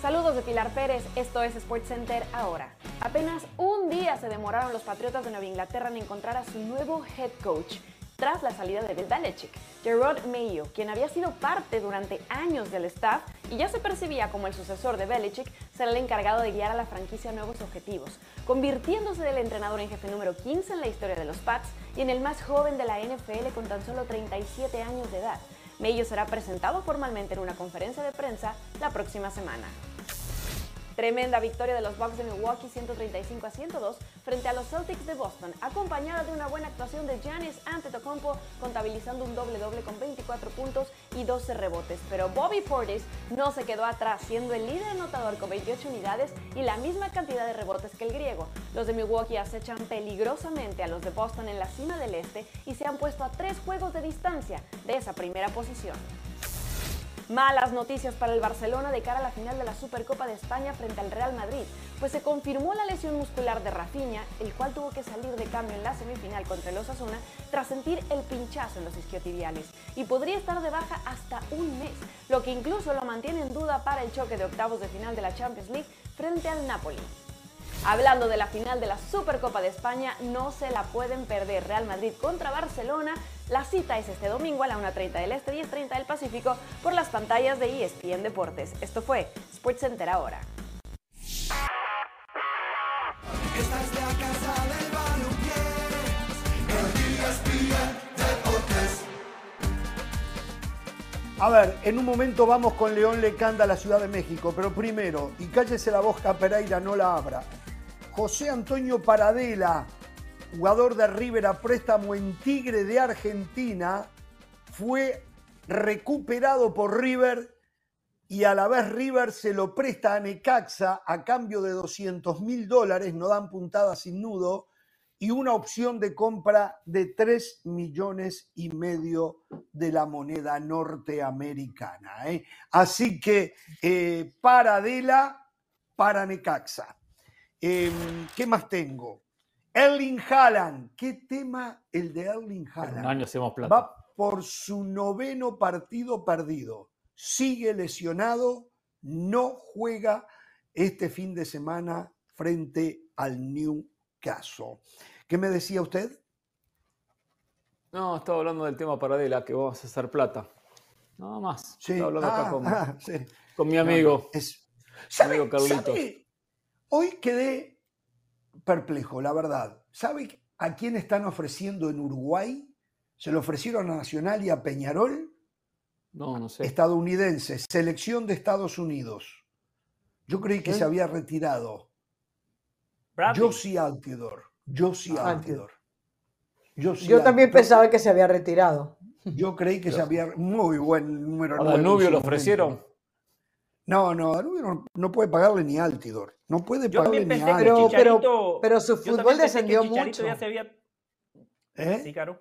Speaker 8: Saludos de Pilar Pérez, esto es SportsCenter ahora. Apenas un día se demoraron los Patriotas de Nueva Inglaterra en encontrar a su nuevo head coach tras la salida de Bill Belichick. Gerard Mayo, quien había sido parte durante años del staff y ya se percibía como el sucesor de Belichick, será el encargado de guiar a la franquicia a nuevos objetivos, convirtiéndose del entrenador en jefe número 15 en la historia de los Pats y en el más joven de la NFL con tan solo 37 años de edad. Mayo será presentado formalmente en una conferencia de prensa la próxima semana. Tremenda victoria de los Bucks de Milwaukee 135 a 102 frente a los Celtics de Boston, acompañada de una buena actuación de Giannis Antetokounmpo contabilizando un doble doble con 24 puntos y 12 rebotes, pero Bobby Portis no se quedó atrás siendo el líder anotador con 28 unidades y la misma cantidad de rebotes que el griego. Los de Milwaukee acechan peligrosamente a los de Boston en la cima del este y se han puesto a tres juegos de distancia de esa primera posición. Malas noticias para el Barcelona de cara a la final de la Supercopa de España frente al Real Madrid, pues se confirmó la lesión muscular de Rafinha, el cual tuvo que salir de cambio en la semifinal contra el Osasuna tras sentir el pinchazo en los isquiotibiales y podría estar de baja hasta un mes, lo que incluso lo mantiene en duda para el choque de octavos de final de la Champions League frente al Napoli. Hablando de la final de la Supercopa de España, no se la pueden perder. Real Madrid contra Barcelona. La cita es este domingo a la 1.30 del Este, 10.30 del Pacífico, por las pantallas de ESPN Deportes. Esto fue SportsCenter ahora.
Speaker 1: A ver, en un momento vamos con León Lecanda a la Ciudad de México, pero primero, y cállese la boca Pereira, no la abra. José Antonio Paradela, jugador de River a préstamo en Tigre de Argentina, fue recuperado por River y a la vez River se lo presta a Necaxa a cambio de 200 mil dólares, no dan puntada sin nudo, y una opción de compra de 3 millones y medio de la moneda norteamericana. ¿eh? Así que eh, Paradela para Necaxa. Em, ¿Qué más tengo? Erling Haaland. ¿Qué tema el de Erling Haaland?
Speaker 3: Un año hacemos plata.
Speaker 1: Va por su noveno partido perdido. Sigue lesionado, no juega este fin de semana frente al Newcastle. ¿Qué me decía usted?
Speaker 3: No, estaba hablando del tema Paradela, que vamos a hacer plata. Nada más.
Speaker 1: Sí.
Speaker 3: Estaba hablando acá
Speaker 1: Ah,
Speaker 3: con,
Speaker 1: ah, sí.
Speaker 3: con mi amigo.
Speaker 1: Es-
Speaker 3: mi
Speaker 1: ¿Sabe,
Speaker 3: amigo Carlitos.
Speaker 1: sabe? Hoy quedé perplejo, la verdad. ¿Sabe a quién están ofreciendo en Uruguay? Se lo ofrecieron a Nacional y a Peñarol,
Speaker 3: No, no sé.
Speaker 1: estadounidenses, selección de Estados Unidos. Yo creí que se había retirado.
Speaker 4: Bradley.
Speaker 1: Josie Altidor. Josie
Speaker 2: Ah,
Speaker 1: Altidor. Josie
Speaker 2: Yo también
Speaker 1: Altidor.
Speaker 2: pensaba que se había retirado.
Speaker 1: Yo creí que se había. Muy buen número.
Speaker 3: ¿A Danubio lo
Speaker 1: momento.
Speaker 3: ofrecieron?
Speaker 1: No, no, Danubio no, no puede pagarle ni Altidor. No puede
Speaker 4: Yo
Speaker 1: pagarle ni Altidor.
Speaker 2: Pero-
Speaker 4: Chicharito.
Speaker 2: pero su fútbol descendió mucho.
Speaker 4: ya se había.
Speaker 1: ¿Eh?
Speaker 4: Sí, claro.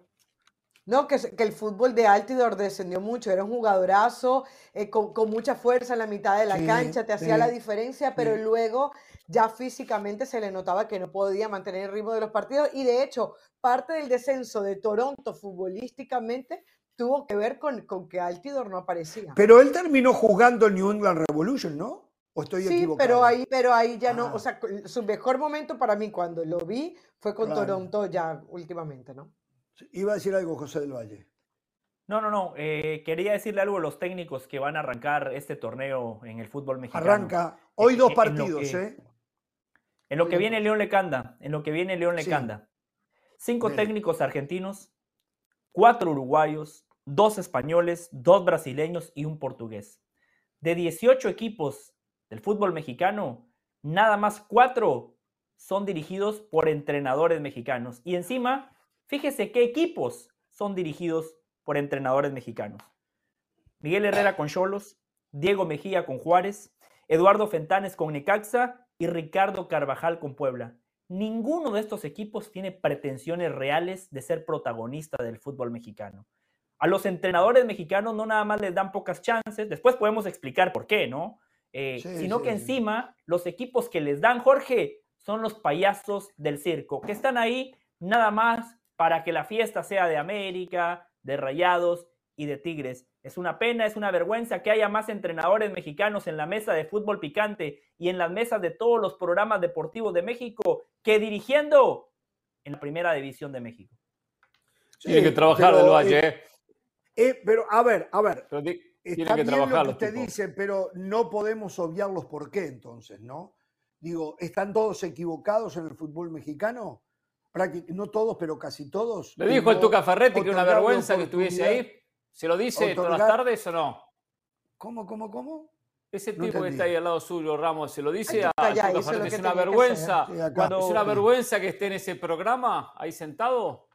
Speaker 2: No, que, el fútbol de Altidor descendió mucho, era un jugadorazo eh, con, con mucha fuerza en la mitad de la
Speaker 1: Sí,
Speaker 2: cancha, te hacía la diferencia, pero
Speaker 1: sí.
Speaker 2: luego ya físicamente se le notaba que no podía mantener el ritmo de los partidos y de hecho parte del descenso de Toronto futbolísticamente tuvo que ver con, con que Altidor no aparecía.
Speaker 1: Pero él terminó jugando el New England Revolution, ¿no? ¿O estoy
Speaker 2: Sí,
Speaker 1: equivocado?
Speaker 2: pero ahí, pero ahí ya no,
Speaker 1: Ah.
Speaker 2: o sea, su mejor momento para mí cuando lo vi fue con
Speaker 1: Claro.
Speaker 2: Toronto ya últimamente, ¿no?
Speaker 1: Iba a decir algo José del Valle.
Speaker 4: No, no, no. eh, quería decirle algo a los técnicos que van a arrancar este torneo en el fútbol mexicano.
Speaker 1: Arranca hoy dos
Speaker 4: en lo
Speaker 1: partidos,
Speaker 4: que-
Speaker 1: ¿eh?
Speaker 4: En lo que viene León Lecanda, en lo que viene León
Speaker 1: Sí.
Speaker 4: Lecanda. Cinco
Speaker 1: Dele.
Speaker 4: técnicos argentinos, cuatro uruguayos, dos españoles, dos brasileños y un portugués. De 18 equipos del fútbol mexicano, nada más cuatro son dirigidos por entrenadores mexicanos. Y encima, fíjese qué equipos son dirigidos por entrenadores mexicanos. Miguel Herrera con Cholos, Diego Mejía con Juárez, Eduardo Fentanes con Necaxa y Ricardo Carvajal con Puebla. Ninguno de estos equipos tiene pretensiones reales de ser protagonista del fútbol mexicano. A los entrenadores mexicanos no nada más les dan pocas chances, después podemos explicar por qué, ¿no? Eh,
Speaker 1: Sí,
Speaker 4: sino
Speaker 1: sí,
Speaker 4: que
Speaker 1: sí.
Speaker 4: encima los equipos que les dan, Jorge, son los payasos del circo, que están ahí nada más para que la fiesta sea de América, de Rayados y de Tigres. Es una pena, es una vergüenza que haya más entrenadores mexicanos en la mesa de fútbol picante y en las mesas de todos los programas deportivos de México que dirigiendo en la primera división de México.
Speaker 3: Tiene
Speaker 1: Sí,
Speaker 3: que trabajar del Valle.
Speaker 1: eh,
Speaker 3: eh.
Speaker 1: eh, pero, a ver, a ver.
Speaker 3: Pero di-
Speaker 1: Está
Speaker 3: que
Speaker 1: bien
Speaker 3: trabajar
Speaker 1: lo que usted dice, pero no podemos obviar los por qué entonces, ¿no? Digo, ¿están todos equivocados en el fútbol mexicano? No todos, pero casi todos.
Speaker 3: ¿Le dijo el Tuca Ferretti que una vergüenza que estuviese ahí? ¿Se lo dice todas las
Speaker 1: otorgar-
Speaker 3: tardes o no?
Speaker 1: ¿Cómo, cómo, cómo?
Speaker 3: Ese
Speaker 1: No
Speaker 3: tipo que está ahí al lado suyo, Ramos, ¿se lo dice a
Speaker 2: ya, lo que
Speaker 3: ¿Es una vergüenza?
Speaker 4: Cuando-
Speaker 3: ¿Es una vergüenza que esté en ese programa ahí sentado?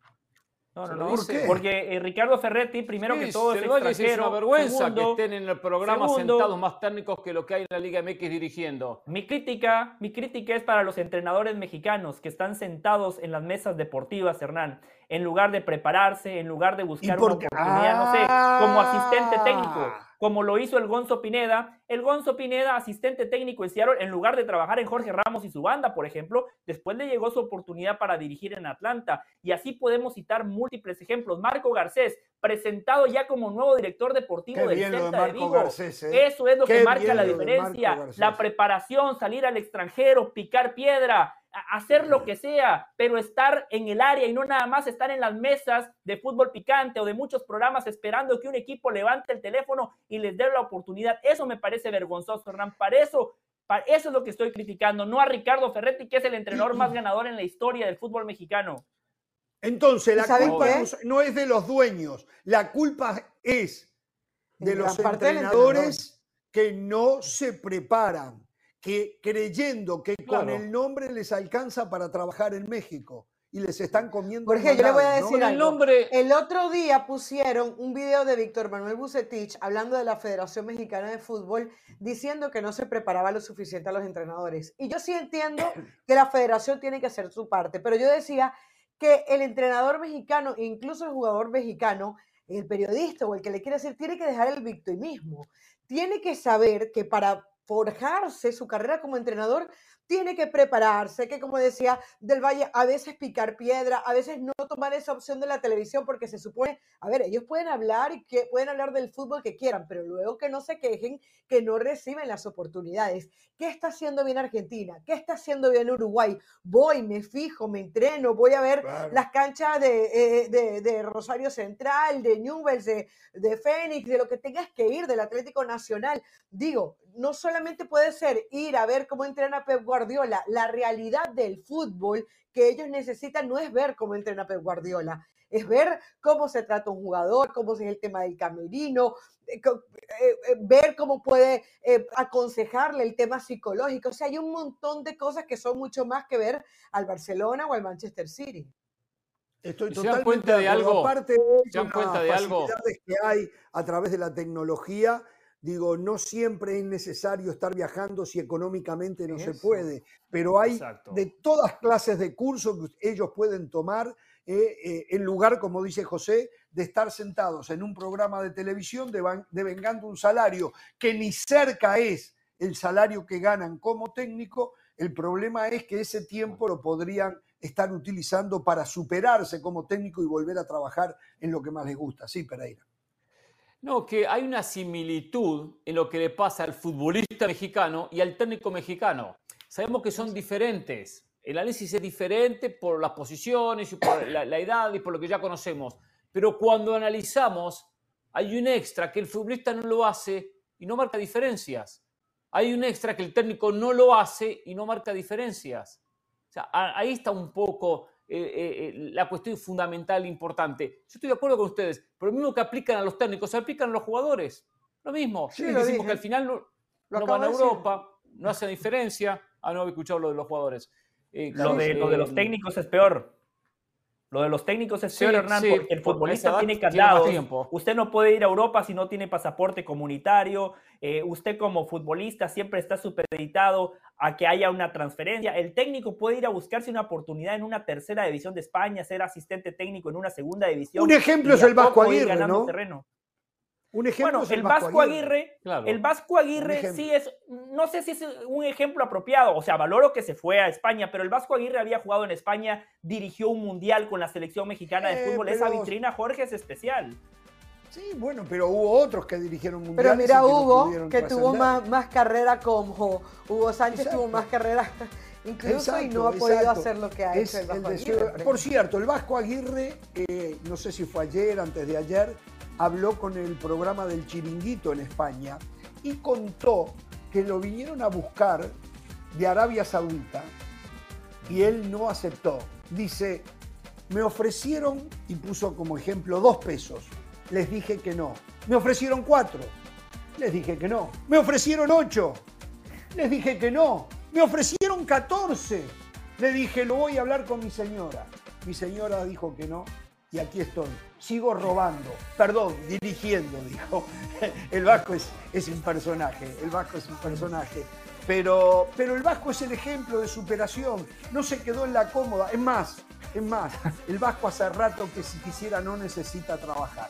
Speaker 4: No,
Speaker 3: ¿Se
Speaker 4: no, no.
Speaker 1: ¿Por qué?
Speaker 4: Porque eh, Ricardo Ferretti, primero
Speaker 3: Sí,
Speaker 4: que todo,
Speaker 3: se
Speaker 4: es extranjero.
Speaker 3: es una vergüenza
Speaker 4: Segundo,
Speaker 3: que estén en el programa
Speaker 4: segundo,
Speaker 3: sentados más técnicos que lo que hay en la Liga MX dirigiendo.
Speaker 4: Mi crítica, mi crítica es para los entrenadores mexicanos que están sentados en las mesas deportivas, Hernán, en lugar de prepararse, en lugar de buscar una oportunidad, no sé, como asistente técnico.
Speaker 1: Ah,
Speaker 4: como lo hizo el Gonzo Pineda. El Gonzo Pineda, asistente técnico en Seattle, en lugar de trabajar en Jorge Ramos y su banda, por ejemplo, después le llegó su oportunidad para dirigir en Atlanta. Y así podemos citar múltiples ejemplos. Marco Garcés, presentado ya como nuevo director deportivo
Speaker 1: Qué
Speaker 4: del
Speaker 1: de
Speaker 4: de Vigo.
Speaker 1: Garcés, ¿eh?
Speaker 4: Eso es lo
Speaker 1: Qué
Speaker 4: que marca la diferencia. La preparación, salir al extranjero, picar piedra, hacer lo que sea, pero estar en el área y no nada más estar en las mesas de fútbol picante o de muchos programas esperando que un equipo levante el teléfono y les dé la oportunidad. Eso me parece vergonzoso, Hernán. Para eso, para eso es lo que estoy criticando, no a Ricardo Ferretti, que es el entrenador más ganador en la historia del fútbol mexicano.
Speaker 1: Entonces,
Speaker 2: ¿Y
Speaker 1: la culpa
Speaker 2: qué?
Speaker 1: no es- no es de los dueños, la culpa es de
Speaker 2: En
Speaker 1: los entrenadores que no se preparan, que creyendo que con el nombre les alcanza para trabajar en México y les están comiendo. el
Speaker 2: Jorge, yo le voy a
Speaker 1: mandado, ¿no?
Speaker 2: decir
Speaker 3: El nombre,
Speaker 2: El otro día pusieron un video de Víctor Manuel Bucetich hablando de la Federación Mexicana de Fútbol, diciendo que no se preparaba lo suficiente a los entrenadores. Y yo sí entiendo que la federación tiene que hacer su parte, pero yo decía que el entrenador mexicano, e incluso el jugador mexicano, el periodista o el que le quiere decir, tiene que dejar el victimismo. Tiene que saber que para forjarse su carrera como entrenador, tiene que prepararse, que como decía Del Valle, a veces picar piedra, a veces no tomar esa opción de la televisión porque se supone, a ver, ellos pueden hablar y que pueden hablar del fútbol que quieran, pero luego que no se quejen que no reciben las oportunidades. ¿Qué está haciendo bien Argentina? ¿Qué está haciendo bien Uruguay? Voy, me fijo, me entreno, voy a ver
Speaker 1: Claro.
Speaker 2: las canchas de, eh, de- de Rosario Central, de Newell's, de, de Fénix, de lo que tengas que ir, del Atlético Nacional. Digo, no solamente puede ser ir a ver cómo entrena Pep Guardiola, la realidad del fútbol que ellos necesitan no es ver cómo entrena Pep Guardiola, es ver cómo se trata un jugador, cómo es el tema del camerino, eh, eh, eh, ver cómo puede aconsejarle el tema psicológico. O sea, hay un montón de cosas que son mucho más que ver al Barcelona o al Manchester City.
Speaker 1: Estoy
Speaker 3: ¿Se dan
Speaker 1: totalmente
Speaker 3: cuenta de
Speaker 1: acuerdo.
Speaker 3: algo?
Speaker 1: Aparte
Speaker 3: ¿Se dan
Speaker 1: de
Speaker 3: cuenta
Speaker 1: las
Speaker 3: de algo?
Speaker 1: que hay a través de la tecnología, digo, no siempre es necesario estar viajando si económicamente no se puede, pero hay
Speaker 3: Exacto.
Speaker 1: de todas clases de cursos que ellos pueden tomar eh, eh, en lugar, como dice José, de estar sentados en un programa de televisión devengando un salario que ni cerca es el salario que ganan como técnico. El problema es que ese tiempo lo podrían estar utilizando para superarse como técnico y volver a trabajar en lo que más les gusta. Sí, Pereira.
Speaker 3: No, que hay una similitud en lo que le pasa al futbolista mexicano y al técnico mexicano. Sabemos que son diferentes. El análisis es diferente por las posiciones y por la, la edad y por lo que ya conocemos. Pero cuando analizamos, hay un extra que el futbolista no lo hace y no marca diferencias. Hay un extra que el técnico no lo hace y no marca diferencias. O sea, ahí está un poco eh, eh, eh, la cuestión fundamental importante. Yo estoy de acuerdo con ustedes, pero lo mismo que aplican a los técnicos, se aplican a los jugadores. Lo mismo.
Speaker 2: Sí, lo
Speaker 3: decimos
Speaker 2: dije.
Speaker 3: que al final no,
Speaker 2: Lo
Speaker 3: no van a
Speaker 2: de.
Speaker 3: Europa, no hacen diferencia. Ah, no había escuchado lo de los jugadores. Eh,
Speaker 4: Lo de, lo de los
Speaker 3: eh,
Speaker 4: técnicos es peor. Lo de los técnicos es
Speaker 3: Sí,
Speaker 4: peor, Hernán,
Speaker 3: sí,
Speaker 4: porque el futbolista tiene candados. Usted no puede ir a Europa si no tiene pasaporte comunitario. eh, usted como futbolista siempre está supeditado a que haya una transferencia. El técnico puede ir a buscarse una oportunidad en una tercera división de España, ser asistente técnico en una segunda división.
Speaker 1: Un ejemplo es el Vasco Aguirre, ¿no?
Speaker 4: terreno.
Speaker 1: Un ejemplo
Speaker 4: Bueno,
Speaker 1: es
Speaker 4: el Vasco Aguirre,
Speaker 3: Claro.
Speaker 4: el Vasco Aguirre sí es, no sé si es un ejemplo apropiado, o sea, valoro que se fue a España, pero el Vasco Aguirre había jugado en España, dirigió un mundial con la selección mexicana de
Speaker 1: Eh,
Speaker 4: fútbol, esa
Speaker 1: pero-
Speaker 4: vitrina Jorge es especial.
Speaker 1: Sí, bueno, pero hubo otros que dirigieron
Speaker 2: Pero
Speaker 1: mundiales.
Speaker 2: mira,
Speaker 1: y que no
Speaker 2: Hugo, que tuvo más, más carrera como Hugo Sánchez tuvo
Speaker 1: Exacto.
Speaker 2: más carrera incluso y
Speaker 1: Exacto,
Speaker 2: no ha podido
Speaker 1: exacto.
Speaker 2: hacer lo que ha
Speaker 1: Es
Speaker 2: hecho el
Speaker 1: el
Speaker 2: Vasco
Speaker 1: deseo-
Speaker 2: Aguirre, por
Speaker 1: Por cierto, el Vasco Aguirre, eh, no sé si fue ayer, antes de ayer, habló con el programa del Chiringuito en España y contó que lo vinieron a buscar de Arabia Saudita y él no aceptó. Dice, me ofrecieron, y puso como ejemplo, dos pesos. Les dije que no. Me ofrecieron cuatro. Les dije que no. Me ofrecieron ocho. Les dije que no. Me ofrecieron 14. Le dije, lo voy a hablar con mi señora. Mi señora dijo que no. Y aquí estoy. Sigo robando. Perdón, dirigiendo, dijo. El Vasco es, es un personaje. El Vasco es un personaje. Pero, pero el Vasco es el ejemplo de superación. No se quedó en la cómoda. Es más, es más, el Vasco hace rato que si quisiera no necesita trabajar.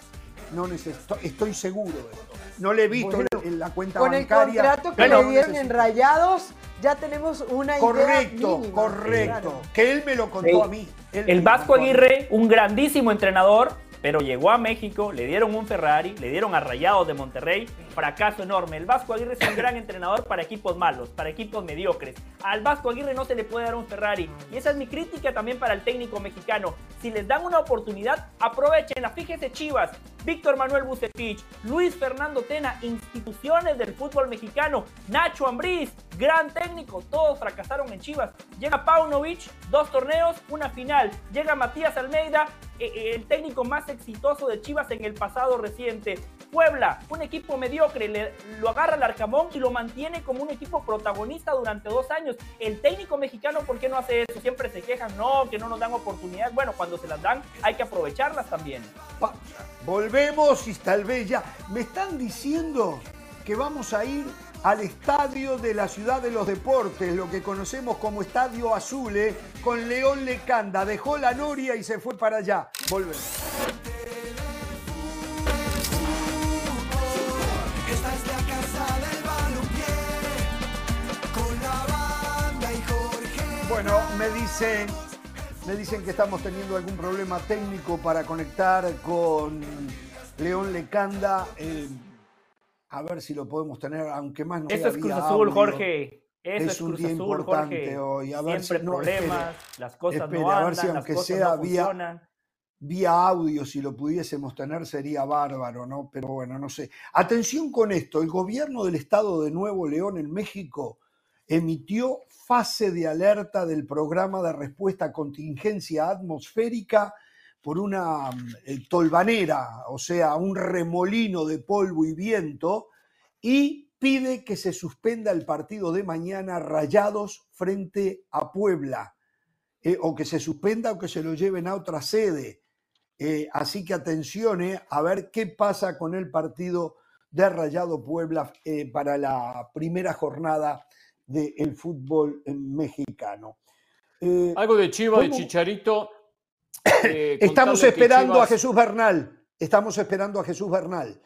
Speaker 1: no necesito, estoy seguro de esto. No le he visto
Speaker 2: Bueno,
Speaker 1: en, la cuenta
Speaker 2: Con el
Speaker 1: bancaria.
Speaker 2: contrato que
Speaker 1: pero
Speaker 2: le dieron en. Rayados, ya tenemos una
Speaker 1: Correcto,
Speaker 2: idea
Speaker 1: correcto.
Speaker 2: Claro.
Speaker 1: Que él me lo contó
Speaker 4: Sí.
Speaker 1: a mí.
Speaker 4: El Vasco. Aguirre, un grandísimo entrenador, pero llegó a México, le dieron un Ferrari, le dieron a Rayados de Monterrey, fracaso enorme. El Vasco Aguirre es un gran entrenador para equipos malos, para equipos mediocres. Al Vasco Aguirre no se le puede dar un Ferrari. Y esa es mi crítica también para el técnico mexicano. Si les dan una oportunidad, aprovechenla. Fíjese Chivas, Víctor Manuel Bucetich, Luis Fernando Tena, instituciones del fútbol mexicano, Nacho Ambriz, gran técnico, todos fracasaron en Chivas. Llega Paunovic, dos torneos, una final. Llega Matías Almeida, eh, eh, el técnico más exitoso de Chivas en el pasado reciente. Puebla, un equipo mediocre, le- lo agarra el Arcamón y lo mantiene como un equipo protagonista durante dos años. El técnico mexicano, ¿por qué no hace eso? Siempre se quejan, no, que no nos dan oportunidades. Bueno, cuando se las dan, hay que aprovecharlas también.
Speaker 1: Volvemos y tal. Me están diciendo que vamos a ir al estadio de la ciudad de los deportes, lo que conocemos como Estadio Azule, con León Lecanda. Dejó la noria y se fue para allá. Volvemos. Bueno, me dicen, me dicen que estamos teniendo algún problema técnico para conectar con León Lecanda. Eh, a ver si lo podemos tener, aunque más no
Speaker 4: Eso es Cruz Azul,
Speaker 1: audio.
Speaker 4: Jorge. Eso
Speaker 1: Es
Speaker 4: es,
Speaker 1: un
Speaker 4: Cruz
Speaker 1: día
Speaker 4: Azul,
Speaker 1: importante
Speaker 4: Jorge.
Speaker 1: hoy. A ver
Speaker 4: Siempre
Speaker 1: si- no,
Speaker 4: problemas, las cosas
Speaker 1: espere,
Speaker 4: no
Speaker 1: a ver
Speaker 4: andan,
Speaker 1: si
Speaker 4: las
Speaker 1: aunque
Speaker 4: cosas
Speaker 1: sea
Speaker 4: no
Speaker 1: vía- vía audio, si lo pudiésemos tener, sería bárbaro, ¿no? Pero bueno, no sé. Atención con esto, el gobierno del estado de Nuevo León en México emitió fase de alerta del programa de respuesta a contingencia atmosférica por una eh, tolvanera, o sea, un remolino de polvo y viento, y pide que se suspenda el partido de mañana Rayados frente a Puebla, eh, o que se suspenda o que se lo lleven a otra sede. Eh, así que atención a ver qué pasa con el partido de Rayado Puebla eh, para la primera jornada del fútbol eh, mexicano. Eh,
Speaker 3: Algo de Chiva, de
Speaker 1: ¿Cómo?
Speaker 3: Chicharito. eh,
Speaker 1: Estamos esperando a
Speaker 3: Chivas-
Speaker 1: Jesús Bernal. Estamos esperando a Jesús Bernal.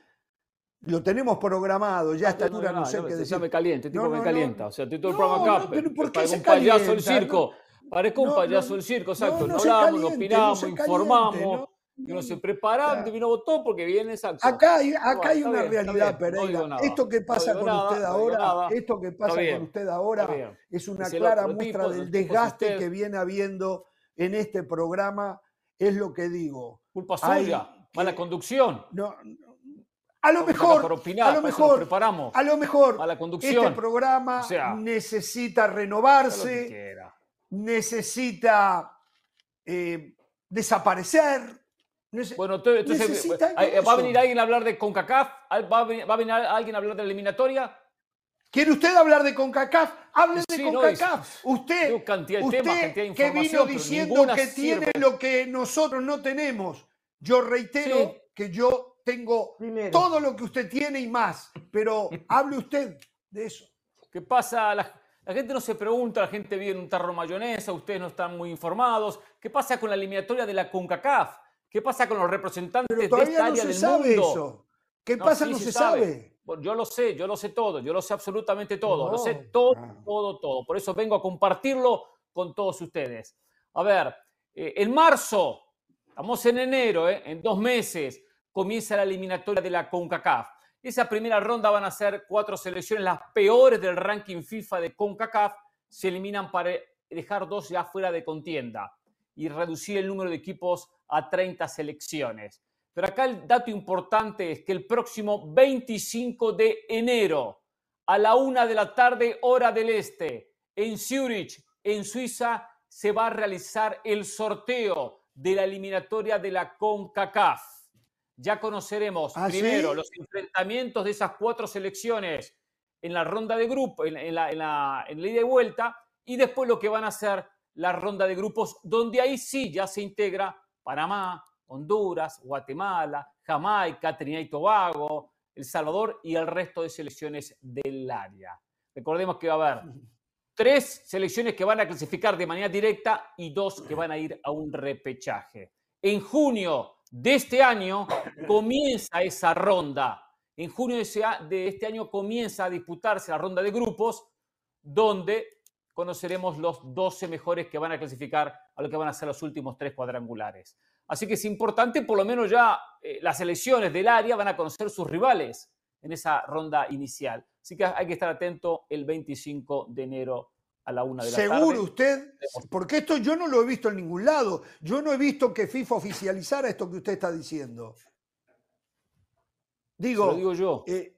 Speaker 1: Lo tenemos programado, ya a esta
Speaker 3: No,
Speaker 1: altura
Speaker 3: no,
Speaker 1: no sé
Speaker 3: no,
Speaker 1: qué decir.
Speaker 3: me caliente, tipo
Speaker 1: No,
Speaker 3: me calienta. O sea, estoy todo el programa acá.
Speaker 1: pero ¿por qué
Speaker 3: un payaso
Speaker 1: calienta?
Speaker 3: circo. Parezco un payaso del circo, exacto.
Speaker 1: no
Speaker 3: hablamos, opinamos, informamos.
Speaker 1: No,
Speaker 3: que uno se
Speaker 1: no.
Speaker 3: prepara,
Speaker 1: Ya.
Speaker 3: vino votó porque viene exacto.
Speaker 1: Acá hay,
Speaker 3: Bueno,
Speaker 1: acá hay
Speaker 3: está
Speaker 1: una
Speaker 3: bien,
Speaker 1: realidad,
Speaker 3: no
Speaker 1: Pereira.
Speaker 3: nada,
Speaker 1: esto que
Speaker 3: no
Speaker 1: pasa
Speaker 3: digo
Speaker 1: con
Speaker 3: nada,
Speaker 1: usted
Speaker 3: no
Speaker 1: ahora,
Speaker 3: nada.
Speaker 1: esto que pasa
Speaker 3: bien,
Speaker 1: con usted ahora es una clara muestra
Speaker 3: tipo,
Speaker 1: del desgaste
Speaker 3: usted.
Speaker 1: que viene habiendo en este programa. Es lo que digo.
Speaker 3: Culpa
Speaker 1: Hay
Speaker 3: suya,
Speaker 1: que-
Speaker 3: mala conducción.
Speaker 1: No, no, a lo mejor,
Speaker 3: para opinar,
Speaker 1: a lo mejor,
Speaker 3: preparamos.
Speaker 1: a lo mejor,
Speaker 3: Mala conducción.
Speaker 1: este programa
Speaker 3: O sea,
Speaker 1: necesita renovarse, necesita eh, desaparecer.
Speaker 3: Bueno, to- entonces, eh,
Speaker 1: de
Speaker 3: ¿va a venir alguien a hablar de CONCACAF? ¿Va a venir, va a venir alguien a hablar de la eliminatoria?
Speaker 1: ¿Quiere usted hablar de CONCACAF? Hable de
Speaker 3: Sí, no,
Speaker 1: CONCACAF. usted,
Speaker 3: cantidad
Speaker 1: usted
Speaker 3: de
Speaker 1: que vino diciendo que tiene lo que nosotros no tenemos. Yo reitero
Speaker 3: Sí.
Speaker 1: que yo tengo todo lo que usted tiene y más, pero hable usted de eso.
Speaker 3: ¿Qué pasa? La, la gente no se pregunta, la gente vive en un tarro mayonesa, ustedes no están muy informados. ¿Qué pasa con la eliminatoria de la CONCACAF? ¿Qué pasa con los representantes
Speaker 1: Pero
Speaker 3: de esta
Speaker 1: no
Speaker 3: área
Speaker 1: se
Speaker 3: del
Speaker 1: sabe
Speaker 3: mundo?
Speaker 1: eso. ¿Qué
Speaker 3: No,
Speaker 1: pasa?
Speaker 3: sí
Speaker 1: no
Speaker 3: se
Speaker 1: se
Speaker 3: sabe.
Speaker 1: sabe.
Speaker 3: Bueno, yo lo sé, yo lo sé todo, yo lo sé absolutamente todo, lo sé todo,
Speaker 1: Ah.
Speaker 3: todo, todo. Por eso vengo a compartirlo con todos ustedes. A ver, eh, en marzo, estamos en enero, eh, en dos meses, comienza la eliminatoria de la CONCACAF. Esa primera ronda van a ser cuatro selecciones, las peores del ranking FIFA de CONCACAF, se eliminan para dejar dos ya fuera de contienda y reducir el número de equipos a 30 selecciones. Pero acá el dato importante es que el próximo 25 de enero, a la una de la tarde, hora del este, en Zurich, en Suiza, se va a realizar el sorteo de la eliminatoria de la CONCACAF. Ya conoceremos
Speaker 1: ¿Ah,
Speaker 3: primero
Speaker 1: sí?
Speaker 3: los enfrentamientos de esas cuatro selecciones en la ronda de grupo, en, en la, en la- en la ida y vuelta, y después lo que van a hacer la ronda de grupos, donde ahí sí ya se integra Panamá, Honduras, Guatemala, Jamaica, Trinidad y Tobago, El Salvador y el resto de selecciones del área. Recordemos que va a haber tres selecciones que van a clasificar de manera directa y dos que van a ir a un repechaje. En junio de este año comienza esa ronda. En junio de este año comienza a disputarse la ronda de grupos, donde conoceremos los 12 mejores que van a clasificar a lo que van a ser los últimos tres cuadrangulares. Así que es importante, por lo menos ya eh, las selecciones del área van a conocer sus rivales en esa ronda inicial. Así que hay que estar atento el 25 de enero a la una de la tarde.
Speaker 1: ¿Seguro usted? Porque esto yo no lo he visto en ningún lado. Yo no he visto que FIFA oficializara esto que usted está diciendo. Digo,
Speaker 3: Se lo digo yo.
Speaker 1: eh,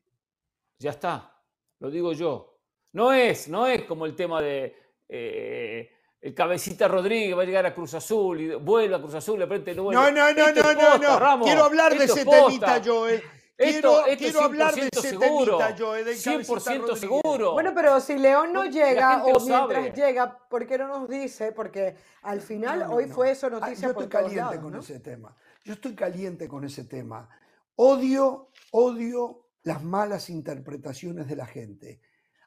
Speaker 3: Ya está, lo digo yo. No es, no es como el tema de eh, el cabecita Rodríguez va a llegar a Cruz Azul y vuelve a Cruz Azul, de repente no vuelve.
Speaker 1: no, no, no,
Speaker 3: Esto
Speaker 1: no, no,
Speaker 3: posta,
Speaker 1: no.
Speaker 3: Ramos,
Speaker 1: Quiero hablar de
Speaker 3: esto es
Speaker 1: ese temita, Joel.
Speaker 3: Esto,
Speaker 1: Quiero,
Speaker 3: esto
Speaker 1: quiero
Speaker 3: es
Speaker 1: hablar de
Speaker 3: 100%
Speaker 1: ese
Speaker 3: seguro.
Speaker 1: temita, Joel. del cabecita
Speaker 3: 100%
Speaker 1: Rodríguez.
Speaker 3: seguro.
Speaker 2: Bueno, pero si León no llega o mientras
Speaker 3: sabe.
Speaker 2: llega, ¿por qué no nos dice? Porque al final
Speaker 1: No, no,
Speaker 2: hoy
Speaker 1: no.
Speaker 2: fue eso
Speaker 1: Ah,
Speaker 2: noticia
Speaker 1: yo
Speaker 2: por
Speaker 1: estoy caliente
Speaker 2: lados,
Speaker 1: con
Speaker 2: ¿no?
Speaker 1: ese tema. Yo estoy caliente con ese tema. Odio, odio las malas interpretaciones de la gente.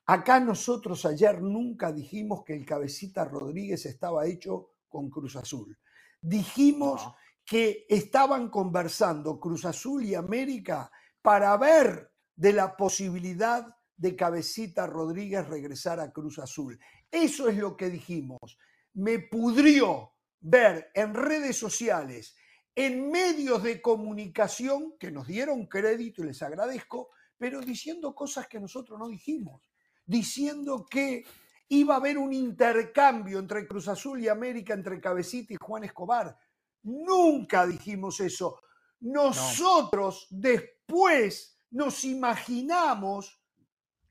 Speaker 1: Acá nosotros ayer nunca dijimos que el cabecita Rodríguez estaba hecho con Cruz Azul. Dijimos
Speaker 3: No.
Speaker 1: que estaban conversando Cruz Azul y América para ver de la posibilidad de Cabecita Rodríguez regresar a Cruz Azul. Eso es lo que dijimos. Me pudrió ver en redes sociales, en medios de comunicación que nos dieron crédito y les agradezco, pero diciendo cosas que nosotros no dijimos, diciendo que iba a haber un intercambio entre Cruz Azul y América, entre Cabecita y Juan Escobar. Nunca dijimos eso. Nosotros después nos imaginamos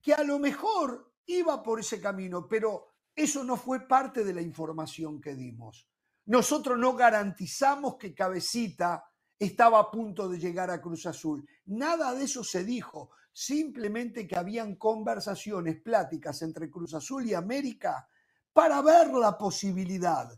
Speaker 1: que a lo mejor iba por ese camino, pero eso no fue parte de la información que dimos. Nosotros no garantizamos que Cabecita estaba a punto de llegar a Cruz Azul. Nada de eso se dijo. Simplemente que habían conversaciones, pláticas entre Cruz Azul y América para ver la posibilidad.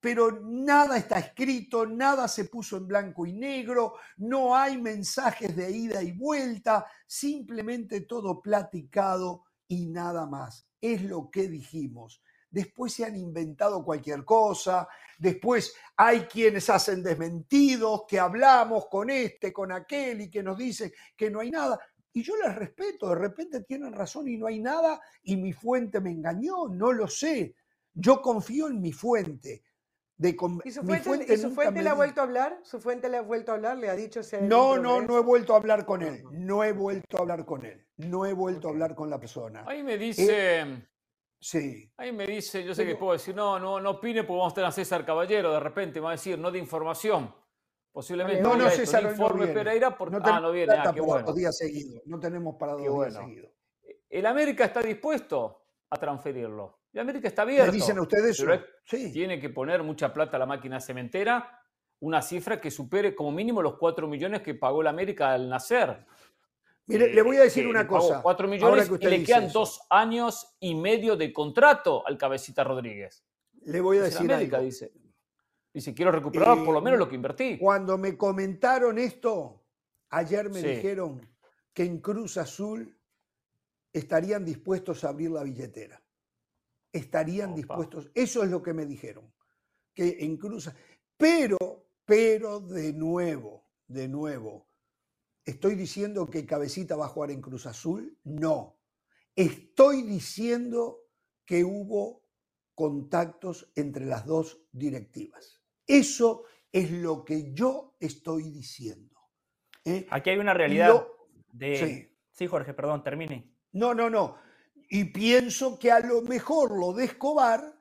Speaker 1: Pero nada está escrito, nada se puso en blanco y negro, no hay mensajes de ida y vuelta, simplemente todo platicado y nada más. Es lo que dijimos. Después se han inventado cualquier cosa, después hay quienes hacen desmentidos, que hablamos con este, con aquel y que nos dicen que no hay nada. Y yo les respeto, de repente tienen razón y no hay nada y mi fuente me engañó, no lo sé. Yo confío en mi fuente. De con-
Speaker 2: ¿Y su
Speaker 1: mi
Speaker 2: fuente, ¿y su fuente le ha vuelto a hablar? ¿Su fuente le ha vuelto a hablar? ¿Le ha dicho si
Speaker 1: No, no, no he vuelto a hablar con él. No he vuelto a hablar con él. No he vuelto a hablar con la persona.
Speaker 3: Ahí me dice,
Speaker 1: Sí.
Speaker 3: ahí me dice, yo sé que puedo decir, no, no, no opine porque vamos a tener a César Caballero, de repente me va a decir, no de información. Posiblemente
Speaker 1: No, no, César, no
Speaker 3: informe
Speaker 1: viene.
Speaker 3: Pereira, porque,
Speaker 1: No
Speaker 3: ah, no viene, ah, qué bueno.
Speaker 1: dos días seguidos. No tenemos para dos días seguidos.
Speaker 3: El América está dispuesto a transferirlo. El América está
Speaker 1: ¿Le
Speaker 3: abierto.
Speaker 1: dicen a ustedes eso? Sí.
Speaker 3: tiene que poner mucha plata a la máquina cementera, una cifra que supere como mínimo los 4 millones que pagó el América al nacer.
Speaker 1: Mire, le voy a decir
Speaker 3: que
Speaker 1: una cosa.
Speaker 3: 4
Speaker 1: ahora
Speaker 3: millones
Speaker 1: que
Speaker 3: y le quedan
Speaker 1: eso.
Speaker 3: dos años y medio de contrato al Cabecita Rodríguez.
Speaker 1: Le voy a
Speaker 3: Dice
Speaker 1: decir
Speaker 3: América,
Speaker 1: algo.
Speaker 3: dice. Dice, quiero recuperar por lo
Speaker 1: Eh,
Speaker 3: menos lo que invertí.
Speaker 1: Cuando me comentaron esto, ayer me
Speaker 3: Sí.
Speaker 1: dijeron que en Cruz Azul estarían dispuestos a abrir la billetera. Estarían
Speaker 3: Opa.
Speaker 1: dispuestos. Eso es lo que me dijeron. Que en Cruz Pero, pero de nuevo, de nuevo, ¿estoy diciendo que Cabecita va a jugar en Cruz Azul? No. Estoy diciendo que hubo contactos entre las dos directivas. Eso es lo que yo estoy diciendo. ¿eh?
Speaker 4: Aquí hay una realidad
Speaker 1: Lo-
Speaker 4: de...
Speaker 1: sí.
Speaker 4: Sí, Jorge, perdón, termine.
Speaker 1: No, no, no. Y pienso que a lo mejor lo de Escobar,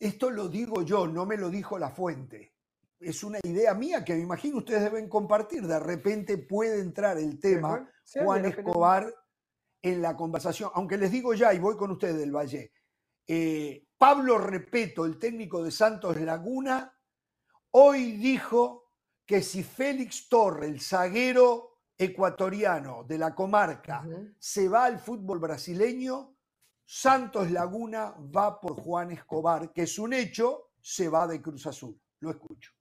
Speaker 1: esto lo digo yo, no me lo dijo la fuente. Es una idea mía que me imagino ustedes deben compartir. De repente puede entrar el tema.
Speaker 2: Sí,
Speaker 1: Juan Escobar en la conversación. Aunque les digo ya, y voy con ustedes del Valle, eh, Pablo Repeto, el técnico de Santos Laguna, hoy dijo que si Félix Torre, el zaguero ecuatoriano de la comarca, se va al fútbol brasileño, Santos Laguna va por Juan Escobar, que es un hecho, se va de Cruz Azul. Lo escucho.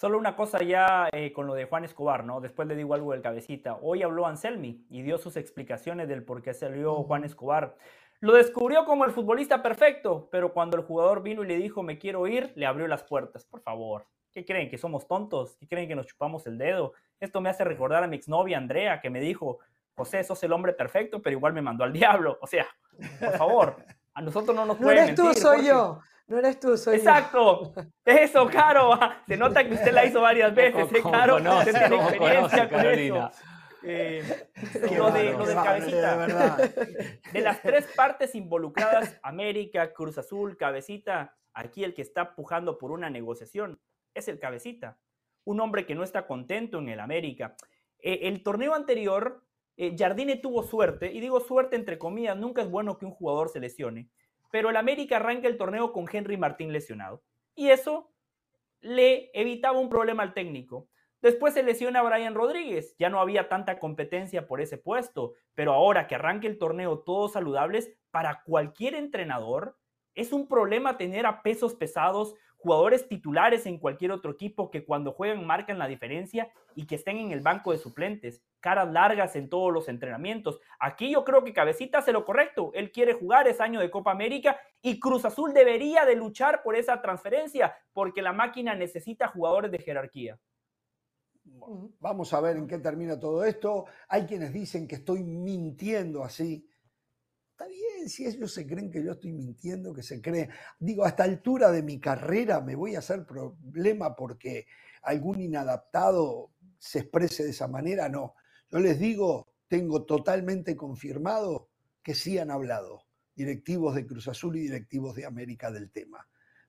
Speaker 4: Solo una cosa ya eh, con lo de Juan Escobar, ¿no? Después le digo algo del cabecita. Hoy habló Anselmi y dio sus explicaciones del por qué salió Juan Escobar. Lo descubrió como el futbolista perfecto, pero cuando el jugador vino y le dijo me quiero ir, le abrió las puertas. Por favor, ¿Qué creen? ¿Que somos tontos? ¿Qué creen que nos chupamos el dedo? Esto me hace recordar a mi exnovia Andrea, que me dijo, José, sos el hombre perfecto, pero igual me mandó al diablo. O sea, por favor, a nosotros no nos
Speaker 2: No
Speaker 4: pueden
Speaker 2: eres tú,
Speaker 4: mentir,
Speaker 2: soy
Speaker 4: Jorge.
Speaker 2: yo. No eres tú, soy yo.
Speaker 4: Exacto, eso, Caro. Se nota que usted la hizo varias veces, ¿eh,
Speaker 3: ¿Cómo
Speaker 4: Caro?
Speaker 3: conoce?
Speaker 4: Usted tiene
Speaker 3: ¿Cómo
Speaker 4: experiencia
Speaker 3: conoce,
Speaker 4: con
Speaker 3: Carolina?
Speaker 4: eso. Eh, lo de, lo del cabecita.
Speaker 1: De
Speaker 4: las tres partes involucradas, América, Cruz Azul, Cabecita, aquí el que está pujando por una negociación es el Cabecita, un hombre que no está contento en el América. Eh, el torneo anterior, eh, Jardine tuvo suerte, y digo suerte entre comillas, nunca es bueno que un jugador se lesione, pero el América arranca el torneo con Henry Martín lesionado, y eso le evitaba un problema al técnico. Después se lesiona a Brian Rodríguez, ya no había tanta competencia por ese puesto, pero ahora que arranque el torneo todos saludables, para cualquier entrenador es un problema tener a pesos pesados, jugadores titulares en cualquier otro equipo que cuando juegan marcan la diferencia y que estén en el banco de suplentes, caras largas en todos los entrenamientos. Aquí yo creo que Cabecita hace lo correcto, él quiere jugar, es año de Copa América y Cruz Azul debería de luchar por esa transferencia porque la máquina necesita jugadores de jerarquía.
Speaker 1: Vamos a ver en qué termina todo esto. Hay quienes dicen que estoy mintiendo así. Está bien, si ellos se creen que yo estoy mintiendo, que se creen. Digo, a esta altura de mi carrera me voy a hacer problema porque algún inadaptado se exprese de esa manera. No, yo les digo, tengo totalmente confirmado que sí han hablado directivos de Cruz Azul y directivos de América del tema.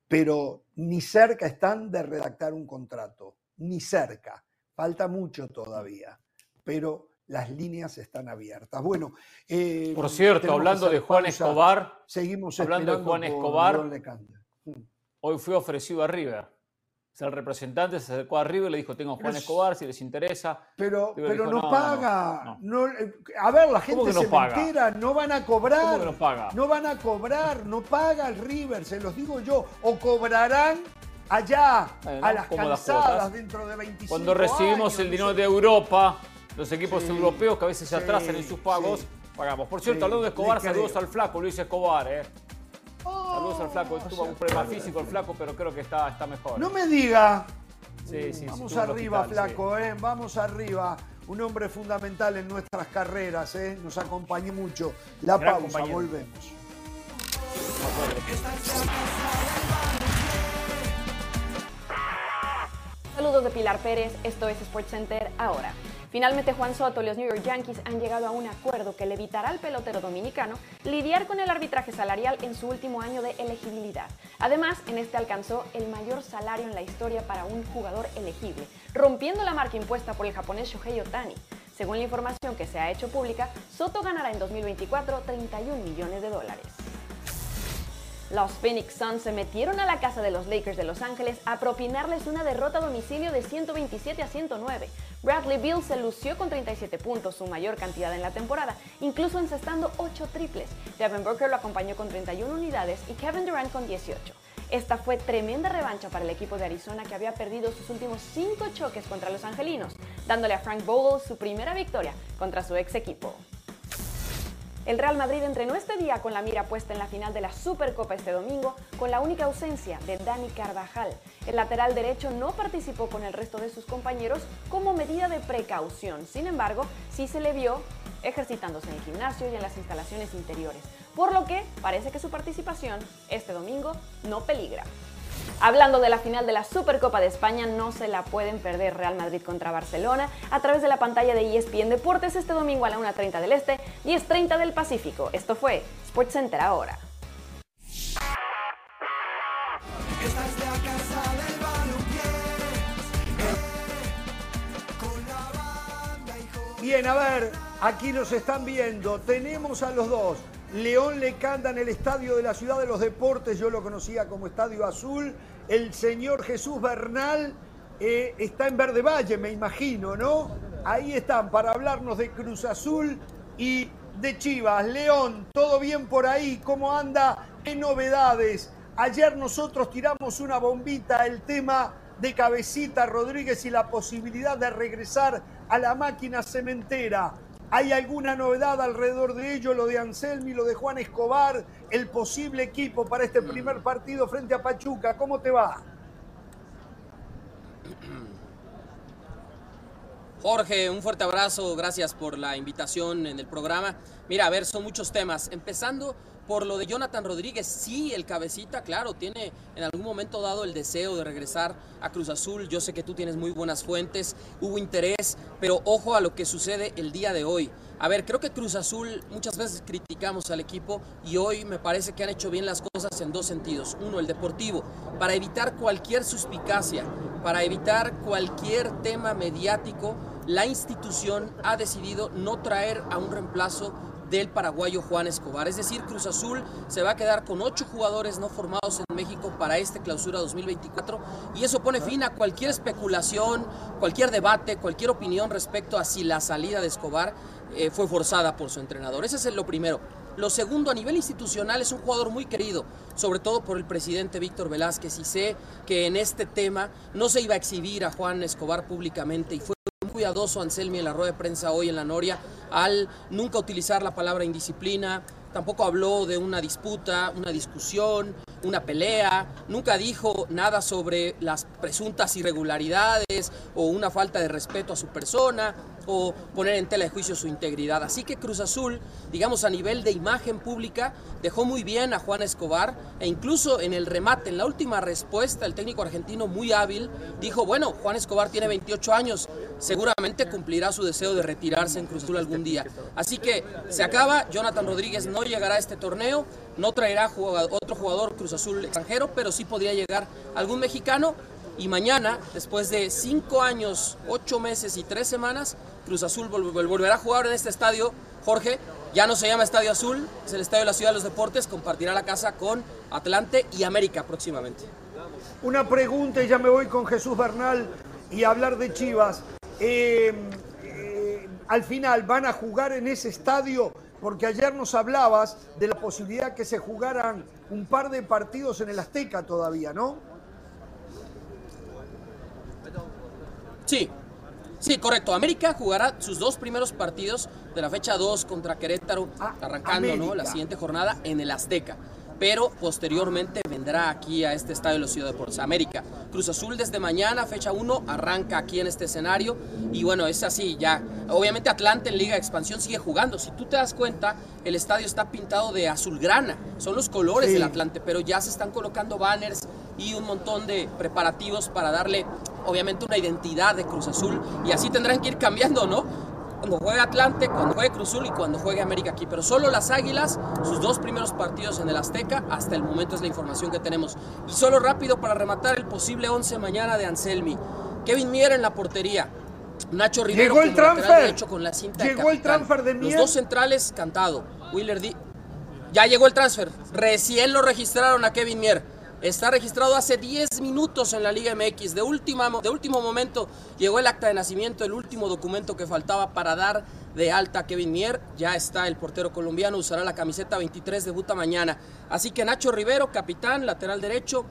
Speaker 1: Pero ni cerca están de redactar un contrato, ni cerca. Falta mucho todavía, pero las líneas están abiertas. Bueno, eh,
Speaker 3: Por cierto, hablando de Juan
Speaker 1: pausa.
Speaker 3: Escobar,
Speaker 1: seguimos
Speaker 3: hablando de Juan Escobar.
Speaker 1: Mm.
Speaker 3: hoy fue ofrecido a River. O sea, el representante se acercó a River y le dijo, tengo a Juan
Speaker 1: Pero
Speaker 3: Escobar, si les interesa.
Speaker 1: Pero, pero
Speaker 3: dijo,
Speaker 1: no,
Speaker 3: "No, no,
Speaker 1: paga.
Speaker 3: no".
Speaker 1: no, eh, a ver, la
Speaker 3: ¿Cómo
Speaker 1: gente se
Speaker 3: paga?
Speaker 1: me entera, no van a cobrar.
Speaker 3: ¿Cómo que no paga?
Speaker 1: No van a cobrar, no paga el River, se los digo yo. O cobrarán allá, a las cansadas dentro de 25
Speaker 3: Cuando recibimos
Speaker 1: años,
Speaker 3: el dinero de Europa, los equipos
Speaker 1: Sí,
Speaker 3: europeos que a veces se
Speaker 1: sí,
Speaker 3: atrasan en sus pagos,
Speaker 1: sí.
Speaker 3: pagamos. Por cierto,
Speaker 1: Sí,
Speaker 3: hablando de Escobar, saludos al flaco, Luis Escobar. ¿eh?
Speaker 1: Oh,
Speaker 3: Saludos al flaco, tuvo un problema físico el flaco, pero creo que está, está mejor.
Speaker 1: No me diga.
Speaker 3: Sí, sí, sí,
Speaker 1: Vamos arriba,
Speaker 3: hospital, sí.
Speaker 1: flaco, ¿eh? Vamos arriba. Un hombre fundamental en nuestras carreras, ¿eh? Nos acompañó mucho. La
Speaker 4: Gran
Speaker 1: pausa,
Speaker 4: compañero.
Speaker 1: volvemos.
Speaker 8: Saludos de Pilar Pérez, esto es SportsCenter ahora. Finalmente Juan Soto y los New York Yankees han llegado a un acuerdo que le evitará al pelotero dominicano lidiar con el arbitraje salarial en su último año de elegibilidad. Además, en este alcanzó el mayor salario en la historia para un jugador elegible, rompiendo la marca impuesta por el japonés Shohei Otani. Según la información que se ha hecho pública, Soto ganará en 2024 31 millones de dólares. Los Phoenix Suns se metieron a la casa de los Lakers de Los Ángeles a propinarles una derrota a domicilio de 127 a 109. Bradley Beal se lució con 37 puntos, su mayor cantidad en la temporada, incluso encestando 8 triples. Devin Booker lo acompañó con 31 unidades y Kevin Durant con 18. Esta fue tremenda revancha para el equipo de Arizona que había perdido sus últimos 5 choques contra los angelinos, dándole a Frank Vogel su primera victoria contra su ex equipo. El Real Madrid entrenó este día con la mira puesta en la final de la Supercopa este domingo, con la única ausencia de Dani Carvajal. El lateral derecho no participó con el resto de sus compañeros como medida de precaución. Sin embargo, sí se le vio ejercitándose en el gimnasio y en las instalaciones interiores, por lo que parece que su participación este domingo no peligra. Hablando de la final de la Supercopa de España, no se la pueden perder Real Madrid contra Barcelona a través de la pantalla de ESPN Deportes este domingo a la 1.30 del Este, 10.30 del Pacífico. Esto fue SportsCenter ahora.
Speaker 9: Jorge.
Speaker 1: Bien, a ver, aquí nos están viendo. Tenemos a los dos. León Lecanda en el Estadio de la Ciudad de los Deportes, yo lo conocía como Estadio Azul. El señor Jesús Bernal eh, está en Verde Valle, me imagino, ¿no? Ahí están para hablarnos de Cruz Azul y de Chivas. León, ¿todo bien por ahí? ¿Cómo anda? ¿Qué novedades? Ayer nosotros tiramos una bombita, el tema de Cabecita Rodríguez y la posibilidad de regresar a la máquina cementera. ¿Hay alguna novedad alrededor de ello? Lo de Anselmi, lo de Juan Escobar, el posible equipo para este primer partido frente a Pachuca. ¿Cómo te va?
Speaker 10: Jorge, un fuerte abrazo, gracias por la invitación en el programa. Mira, a ver, son muchos temas, empezando por lo de Jonathan Rodríguez, sí, el cabecita, claro, tiene en algún momento dado el deseo de regresar a Cruz Azul. Yo sé que tú tienes muy buenas fuentes, hubo interés, pero ojo a lo que sucede el día de hoy. A ver, creo que Cruz Azul muchas veces criticamos al equipo y hoy me parece que han hecho bien las cosas en dos sentidos. Uno, el deportivo, para evitar cualquier suspicacia, para evitar cualquier tema mediático, la institución ha decidido no traer a un reemplazo del paraguayo Juan Escobar. Es decir, Cruz Azul se va a quedar con ocho jugadores no formados en México para este clausura 2024 y eso pone fin a cualquier especulación, cualquier debate, cualquier opinión respecto a si la salida de Escobar eh, fue forzada por su entrenador. Ese es lo primero. Lo segundo, a nivel institucional, es un jugador muy querido, sobre todo por el presidente Víctor Velázquez, y sé que en este tema no se iba a exhibir a Juan Escobar públicamente y fue cuidadoso Anselmi en la rueda de prensa hoy en la Noria al nunca utilizar la palabra indisciplina, tampoco habló de una disputa, una discusión, una pelea, nunca dijo nada sobre las presuntas irregularidades o una falta de respeto a su persona o poner en tela de juicio su integridad. Así que Cruz Azul, digamos a nivel de imagen pública, dejó muy bien a Juan Escobar e incluso en el remate, en la última respuesta, el técnico argentino muy hábil dijo, bueno, Juan Escobar tiene 28 años, seguramente cumplirá su deseo de retirarse en Cruz Azul algún día. Así que se acaba, Jonathan Rodríguez no llegará a este torneo, no traerá otro jugador Cruz Azul extranjero, pero sí podría llegar algún mexicano. Y mañana, después de cinco años, ocho meses y tres semanas, Cruz Azul vol- vol- volverá a jugar en este estadio. Jorge, ya no se llama Estadio Azul, es el Estadio de la Ciudad de los Deportes, compartirá la casa con Atlante y América próximamente.
Speaker 1: Una pregunta y ya me voy con Jesús Bernal y a hablar de Chivas. Eh, eh, al final, ¿van a jugar en ese estadio? Porque ayer nos hablabas de la posibilidad que se jugaran un par de partidos en el Azteca todavía, ¿no?
Speaker 10: Sí, sí, correcto. América jugará sus dos primeros partidos de la fecha 2 contra Querétaro, arrancando ¿no? La siguiente jornada en el Azteca. Pero posteriormente vendrá aquí a este estadio de la Ciudad de Deportes América. Cruz Azul desde mañana, fecha 1, arranca aquí en este escenario. Y bueno, es así ya. Obviamente Atlante en Liga de Expansión sigue jugando. Si tú te das cuenta, el estadio está pintado de azulgrana. Son los colores
Speaker 1: Sí.
Speaker 10: del Atlante, pero ya se están colocando banners y un montón de preparativos para darle, obviamente, una identidad de Cruz Azul. Y así tendrán que ir cambiando, ¿no? Cuando juegue Atlante, cuando juegue Cruz Azul y cuando juegue América aquí. Pero solo las Águilas, sus dos primeros partidos en el Azteca, hasta el momento es la información que tenemos. Y solo rápido para rematar el posible 11 mañana de Anselmi. Kevin Mier en la portería. Nacho Rivero
Speaker 1: Llegó el transfer.
Speaker 10: con la cinta
Speaker 1: Llegó el transfer de
Speaker 10: Los
Speaker 1: Mier.
Speaker 10: dos centrales cantado. Willer Di- ya llegó el transfer. Recién lo registraron a Kevin Mier. Está registrado hace 10 minutos en la Liga MX. De, última, de último momento llegó el acta de nacimiento, el último documento que faltaba para dar de alta a Kevin Mier. Ya está el portero colombiano, usará la camiseta 23, debuta mañana. Así que Nacho Rivero, capitán, lateral derecho.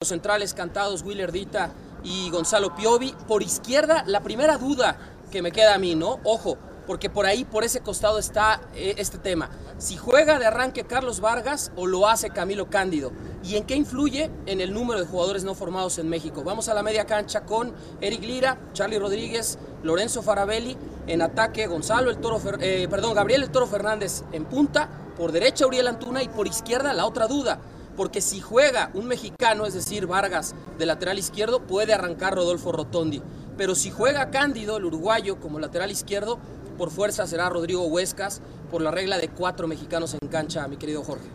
Speaker 10: Los centrales cantados, Willer Dita y Gonzalo Piovi. Por izquierda, la primera duda que me queda a mí, ¿no? Ojo, porque por ahí, por ese costado está eh, este tema. Si juega de arranque Carlos Vargas o lo hace Camilo Cándido. ¿Y en qué influye? En el número de jugadores no formados en México. Vamos a la media cancha con Eric Lira, Charlie Rodríguez, Lorenzo Farabelli. En ataque, Gonzalo, el Toro, Fer- eh, perdón, Gabriel el Toro Fernández en punta. Por derecha, Uriel Antuna. Y por izquierda, la otra duda. Porque si juega un mexicano, es decir, Vargas, de lateral izquierdo, puede arrancar Rodolfo Rotondi. Pero si juega Cándido, el uruguayo, como lateral izquierdo, por fuerza será Rodrigo Huescas, por la regla de cuatro mexicanos en cancha, mi querido Jorge.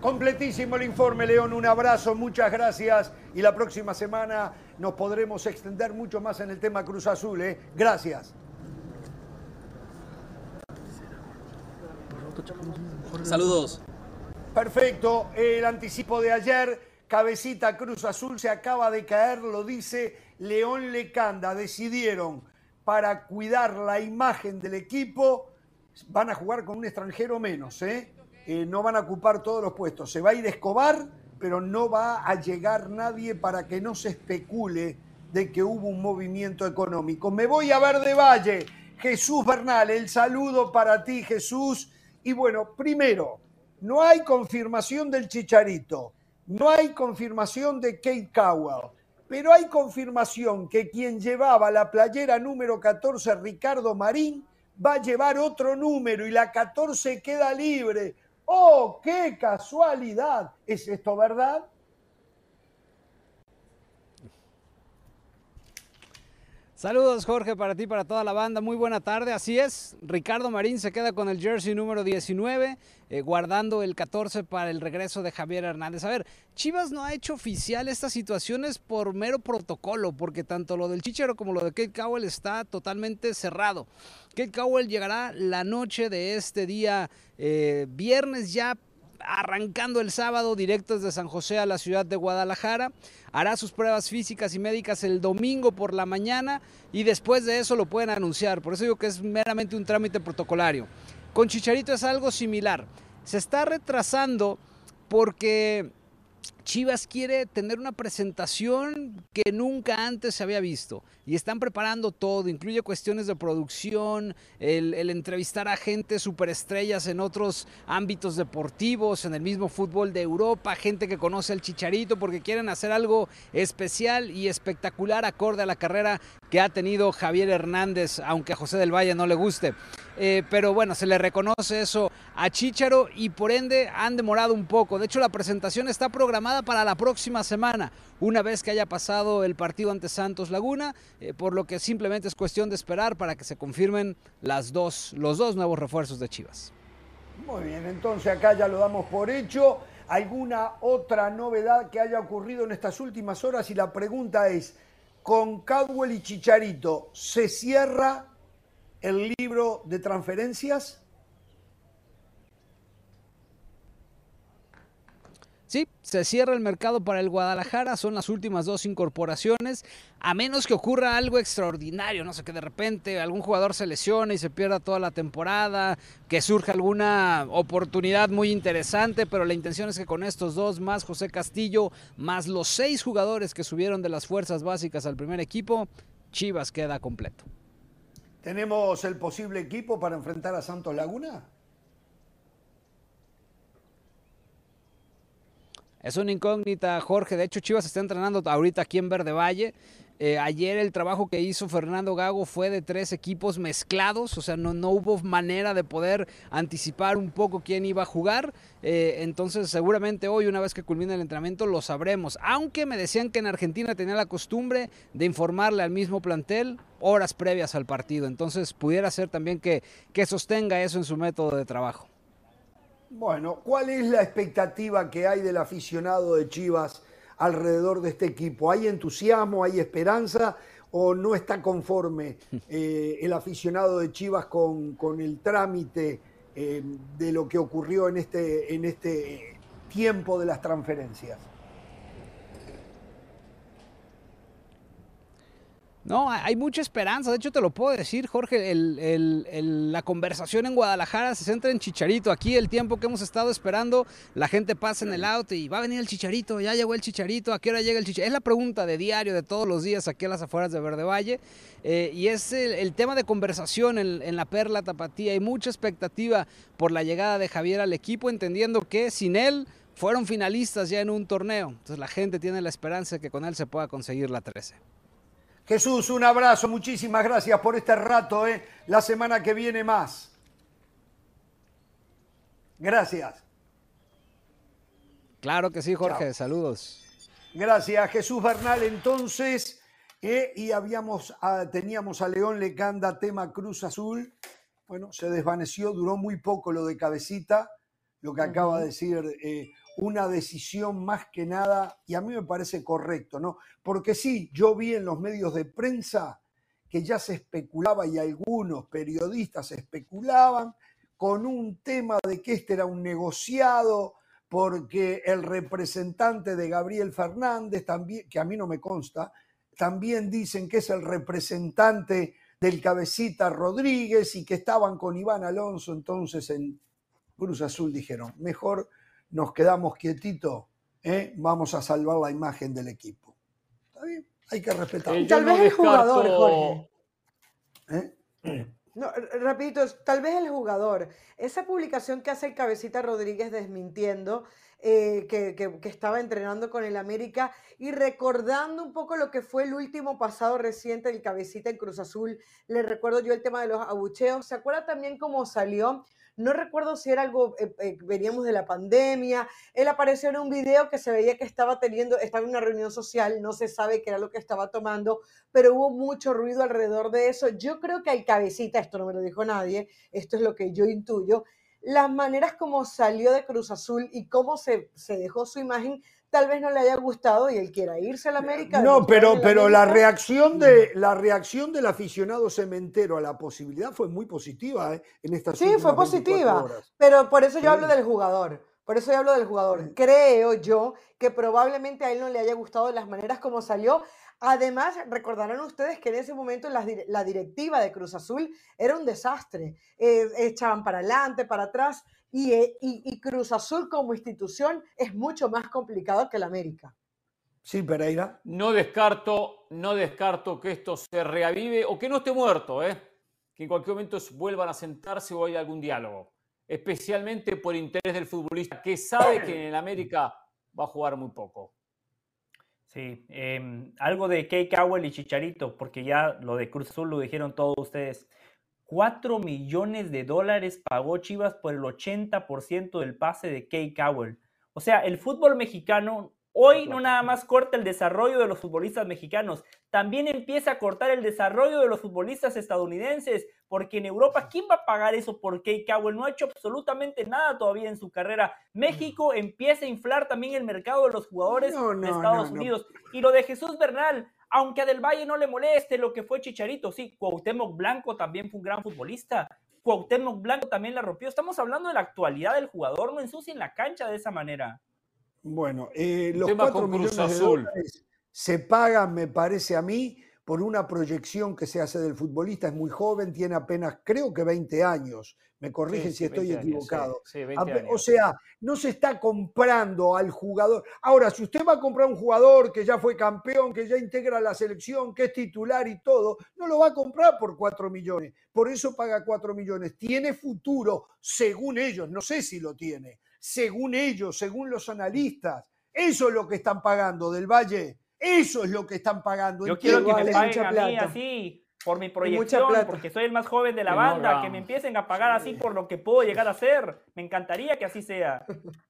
Speaker 1: Completísimo el informe, León. Un abrazo, muchas gracias. Y la próxima semana nos podremos extender mucho más en el tema Cruz Azul. ¿eh? Gracias.
Speaker 10: Saludos.
Speaker 1: Perfecto. El anticipo de ayer, cabecita Cruz Azul se acaba de caer, lo dice León Lecanda. Decidieron para cuidar la imagen del equipo, van a jugar con un extranjero menos, ¿eh? Eh, no van a ocupar todos los puestos. Se va a ir Escobar, pero no va a llegar nadie para que no se especule de que hubo un movimiento económico. Me voy a ver de Valle. Jesús Bernal, el saludo para ti, Jesús. Y bueno, primero, no hay confirmación del Chicharito, no hay confirmación de Kate Cowell, pero hay confirmación que quien llevaba la playera número 14, Ricardo Marín, va a llevar otro número y la 14 queda libre. ¡Oh, qué casualidad! ¿Es esto verdad?
Speaker 11: Saludos Jorge para ti, para toda la banda. Muy buena tarde. Así es, Ricardo Marín se queda con el jersey número 19, eh, guardando el 14 para el regreso de Javier Hernández. A ver, Chivas no ha hecho oficial estas situaciones por mero protocolo, porque tanto lo del Chichero como lo de Kate Cowell está totalmente cerrado. Kate Cowell llegará la noche de este día, eh, viernes ya arrancando el sábado directo desde San José a la ciudad de Guadalajara. Hará sus pruebas físicas y médicas el domingo por la mañana y después de eso lo pueden anunciar. Por eso digo que es meramente un trámite protocolario. Con Chicharito es algo similar. Se está retrasando porque Chivas quiere tener una presentación que nunca antes se había visto y están preparando todo, incluye cuestiones de producción, el, entrevistar a gente superestrellas en otros ámbitos deportivos, en el mismo fútbol de Europa, gente que conoce al Chicharito porque quieren hacer algo especial y espectacular acorde a la carrera que ha tenido Javier Hernández, aunque a José del Valle no le guste. Eh, pero bueno, se le reconoce eso a Chicharo y por ende han demorado un poco. De hecho, la presentación está programada para la próxima semana, una vez que haya pasado el partido ante Santos Laguna, eh, por lo que simplemente es cuestión de esperar para que se confirmen las dos, los dos nuevos refuerzos de Chivas.
Speaker 1: Muy bien, entonces acá ya lo damos por hecho. ¿Alguna otra novedad que haya ocurrido en estas últimas horas? Y la pregunta es, con Cadwell y Chicharito, ¿se cierra el libro de transferencias?
Speaker 11: Sí, se cierra el mercado para el Guadalajara, son las últimas dos incorporaciones, a menos que ocurra algo extraordinario, no sé, que de repente algún jugador se lesione y se pierda toda la temporada, que surja alguna oportunidad muy interesante, pero la intención es que con estos dos, más José Castillo, más los seis jugadores que subieron de las fuerzas básicas al primer equipo, Chivas queda completo.
Speaker 1: ¿Tenemos el posible equipo para enfrentar a Santos Laguna?
Speaker 11: Es una incógnita, Jorge. De hecho, Chivas está entrenando ahorita aquí en Verde Valle. Eh, ayer el trabajo que hizo Fernando Gago fue de tres equipos mezclados, o sea, no, no hubo manera de poder anticipar un poco quién iba a jugar. Eh, entonces, seguramente hoy, una vez que culmine el entrenamiento, lo sabremos. Aunque me decían que en Argentina tenía la costumbre de informarle al mismo plantel horas previas al partido. Entonces, pudiera ser también que, que sostenga eso en su método de trabajo.
Speaker 1: Bueno, ¿cuál es la expectativa que hay del aficionado de Chivas alrededor de este equipo? ¿Hay entusiasmo, hay esperanza o no está conforme eh, el aficionado de Chivas con, con el trámite eh, de lo que ocurrió en este, en este tiempo de las transferencias?
Speaker 11: No, hay mucha esperanza. De hecho, te lo puedo decir, Jorge. El, la conversación en Guadalajara se centra en Chicharito. Aquí, el tiempo que hemos estado esperando, la gente pasa en el auto y va a venir el Chicharito. Ya llegó el Chicharito. ¿A qué hora llega el Chicharito? Es la pregunta de diario, de todos los días, aquí a las afueras de Verde Valle. Eh, y es el, el, tema de conversación en, en la Perla Tapatía. Hay mucha expectativa por la llegada de Javier al equipo, entendiendo que sin él fueron finalistas ya en un torneo. Entonces, la gente tiene la esperanza de que con él se pueda conseguir la 13.
Speaker 1: Jesús, un abrazo, muchísimas gracias por este rato, ¿eh? la semana que viene más. Gracias.
Speaker 11: Claro que sí, Jorge,
Speaker 1: Chao.
Speaker 11: saludos.
Speaker 1: Gracias, Jesús Bernal. Entonces, eh, y habíamos, ah, teníamos a León Lecanda, tema Cruz Azul. Bueno, se desvaneció, duró muy poco lo de cabecita, lo que acaba de decir eh, una decisión más que nada, y a mí me parece correcto, ¿no? Porque sí, yo vi en los medios de prensa que ya se especulaba y algunos periodistas especulaban con un tema de que este era un negociado, porque el representante de Gabriel Fernández, también, que a mí no me consta, también dicen que es el representante del cabecita Rodríguez y que estaban con Iván Alonso, entonces en Cruz Azul dijeron, mejor nos quedamos quietitos, ¿eh? vamos a salvar la imagen del equipo. ¿Está bien? Hay que respetar.
Speaker 2: Eh, tal vez el jugador, Jorge.
Speaker 1: ¿Eh?
Speaker 2: No, rapidito, tal vez el jugador. Esa publicación que hace el cabecita Rodríguez desmintiendo eh, que, que- que estaba entrenando con el América y recordando un poco lo que fue el último pasado reciente del cabecita en Cruz Azul. Le recuerdo yo el tema de los abucheos. ¿Se acuerda también cómo salió? No recuerdo si era algo, eh, eh, veníamos de la pandemia. Él apareció en un video que se veía que estaba teniendo, estaba en una reunión social, no se sabe qué era lo que estaba tomando, pero hubo mucho ruido alrededor de eso. Yo creo que al cabecita, esto no me lo dijo nadie, esto es lo que yo intuyo, las maneras como salió de Cruz Azul y cómo se, se dejó su imagen, tal vez no le haya gustado y él quiera irse a la América.
Speaker 1: No, pero,
Speaker 2: el
Speaker 1: pero la reacción, de, la reacción del aficionado cementero a la posibilidad fue muy positiva ¿eh? en estas
Speaker 2: Sí, fue
Speaker 1: 24
Speaker 2: positiva,
Speaker 1: horas.
Speaker 2: pero por eso yo hablo del jugador. Por eso yo hablo del jugador. Creo yo que probablemente a él no le haya gustado las maneras como salió. Además, recordarán ustedes que en ese momento la, la directiva de Cruz Azul era un desastre. Eh, echaban para adelante, para atrás, y, eh, y- y Cruz Azul como institución es mucho más complicado que el América.
Speaker 1: Sí, Pereira.
Speaker 3: No descarto, no descarto que esto se reavive o que no esté muerto, ¿eh? que en cualquier momento vuelvan a sentarse o haya algún diálogo, especialmente por interés del futbolista que sabe que en América va a jugar muy poco.
Speaker 4: Sí, em, algo de Kay Cowell y Chicharito, porque ya lo de Cruz Azul lo dijeron todos ustedes. 4 millones de dólares pagó Chivas por el 80% del pase de Kay Cowell. O sea, el fútbol mexicano hoy no nada más corta el desarrollo de los futbolistas mexicanos, también empieza a cortar el desarrollo de los futbolistas estadounidenses, porque en Europa, ¿quién va a pagar eso por Kay Cowell? No ha hecho absolutamente nada todavía en su carrera. México empieza a inflar también el mercado de los jugadores
Speaker 1: No,
Speaker 4: de Estados
Speaker 1: no.
Speaker 4: Unidos. Y lo de Jesús Bernal, aunque a Del Valle no le moleste lo que fue Chicharito, sí, Cuauhtémoc Blanco también fue un gran futbolista. Cuauhtémoc Blanco también la rompió. Estamos hablando de la actualidad del jugador, no ensucien la cancha de esa manera.
Speaker 1: Bueno, eh, los
Speaker 3: tema
Speaker 1: 4
Speaker 3: con Cruz
Speaker 1: millones de
Speaker 3: Azul.
Speaker 1: dólares se pagan, me parece a mí, por una proyección que se hace del futbolista. Es muy joven, tiene apenas, creo que 20 años. Me corrigen
Speaker 3: Sí,
Speaker 1: si estoy
Speaker 3: 20 años, sí,
Speaker 1: equivocado.
Speaker 3: sí, 20
Speaker 1: Ape- O sea, no se está comprando al jugador. Ahora, si usted va a comprar un jugador que ya fue campeón, que ya integra la selección, que es titular y todo, no lo va a comprar por 4 millones. Por eso paga 4 millones. Tiene futuro, según ellos. No sé si lo tiene. Según ellos, según los analistas. Eso es lo que están pagando del Valle. Eso es lo que están pagando.
Speaker 4: Yo quiero que me paguen
Speaker 2: mucha
Speaker 4: a mí
Speaker 2: plata.
Speaker 4: así, por mi proyección, porque soy el más joven de la
Speaker 3: no
Speaker 4: banda, que me empiecen a pagar así por lo que puedo llegar a ser. Me encantaría que así sea.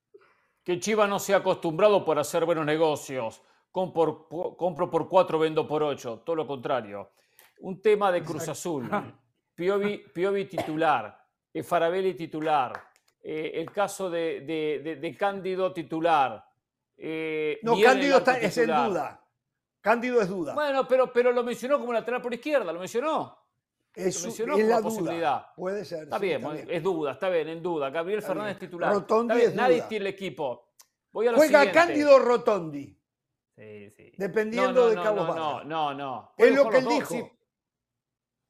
Speaker 3: Que Chivas no sea acostumbrado por hacer buenos negocios. Por- compro por cuatro, vendo por ocho. Todo lo contrario. Un tema de Cruz Azul. Piovi, Piovi titular. eh, Farabelli titular. eh, el caso de, de- de- de Cándido titular. eh,
Speaker 1: No, Cándido está, es en duda. Cándido es duda.
Speaker 3: Bueno, pero, pero lo mencionó como lateral por izquierda, lo mencionó.
Speaker 1: es,
Speaker 3: lo mencionó
Speaker 1: es
Speaker 3: como
Speaker 1: la
Speaker 3: posibilidad.
Speaker 1: duda. Puede ser.
Speaker 3: Está
Speaker 1: sí,
Speaker 3: bien, es duda, está bien, en duda. Gabriel
Speaker 1: Está
Speaker 3: Fernández
Speaker 1: bien.
Speaker 3: titular.
Speaker 1: Rotondi es
Speaker 3: nadie
Speaker 1: duda.
Speaker 3: tiene el equipo. Voy a lo
Speaker 1: Juega
Speaker 3: siguiente.
Speaker 1: Cándido Rotondi,
Speaker 4: Sí, sí.
Speaker 1: dependiendo
Speaker 3: no, no,
Speaker 1: de
Speaker 3: no,
Speaker 1: Cabo
Speaker 3: no, no, no, no.
Speaker 1: Es lo que él dijo.
Speaker 3: sí.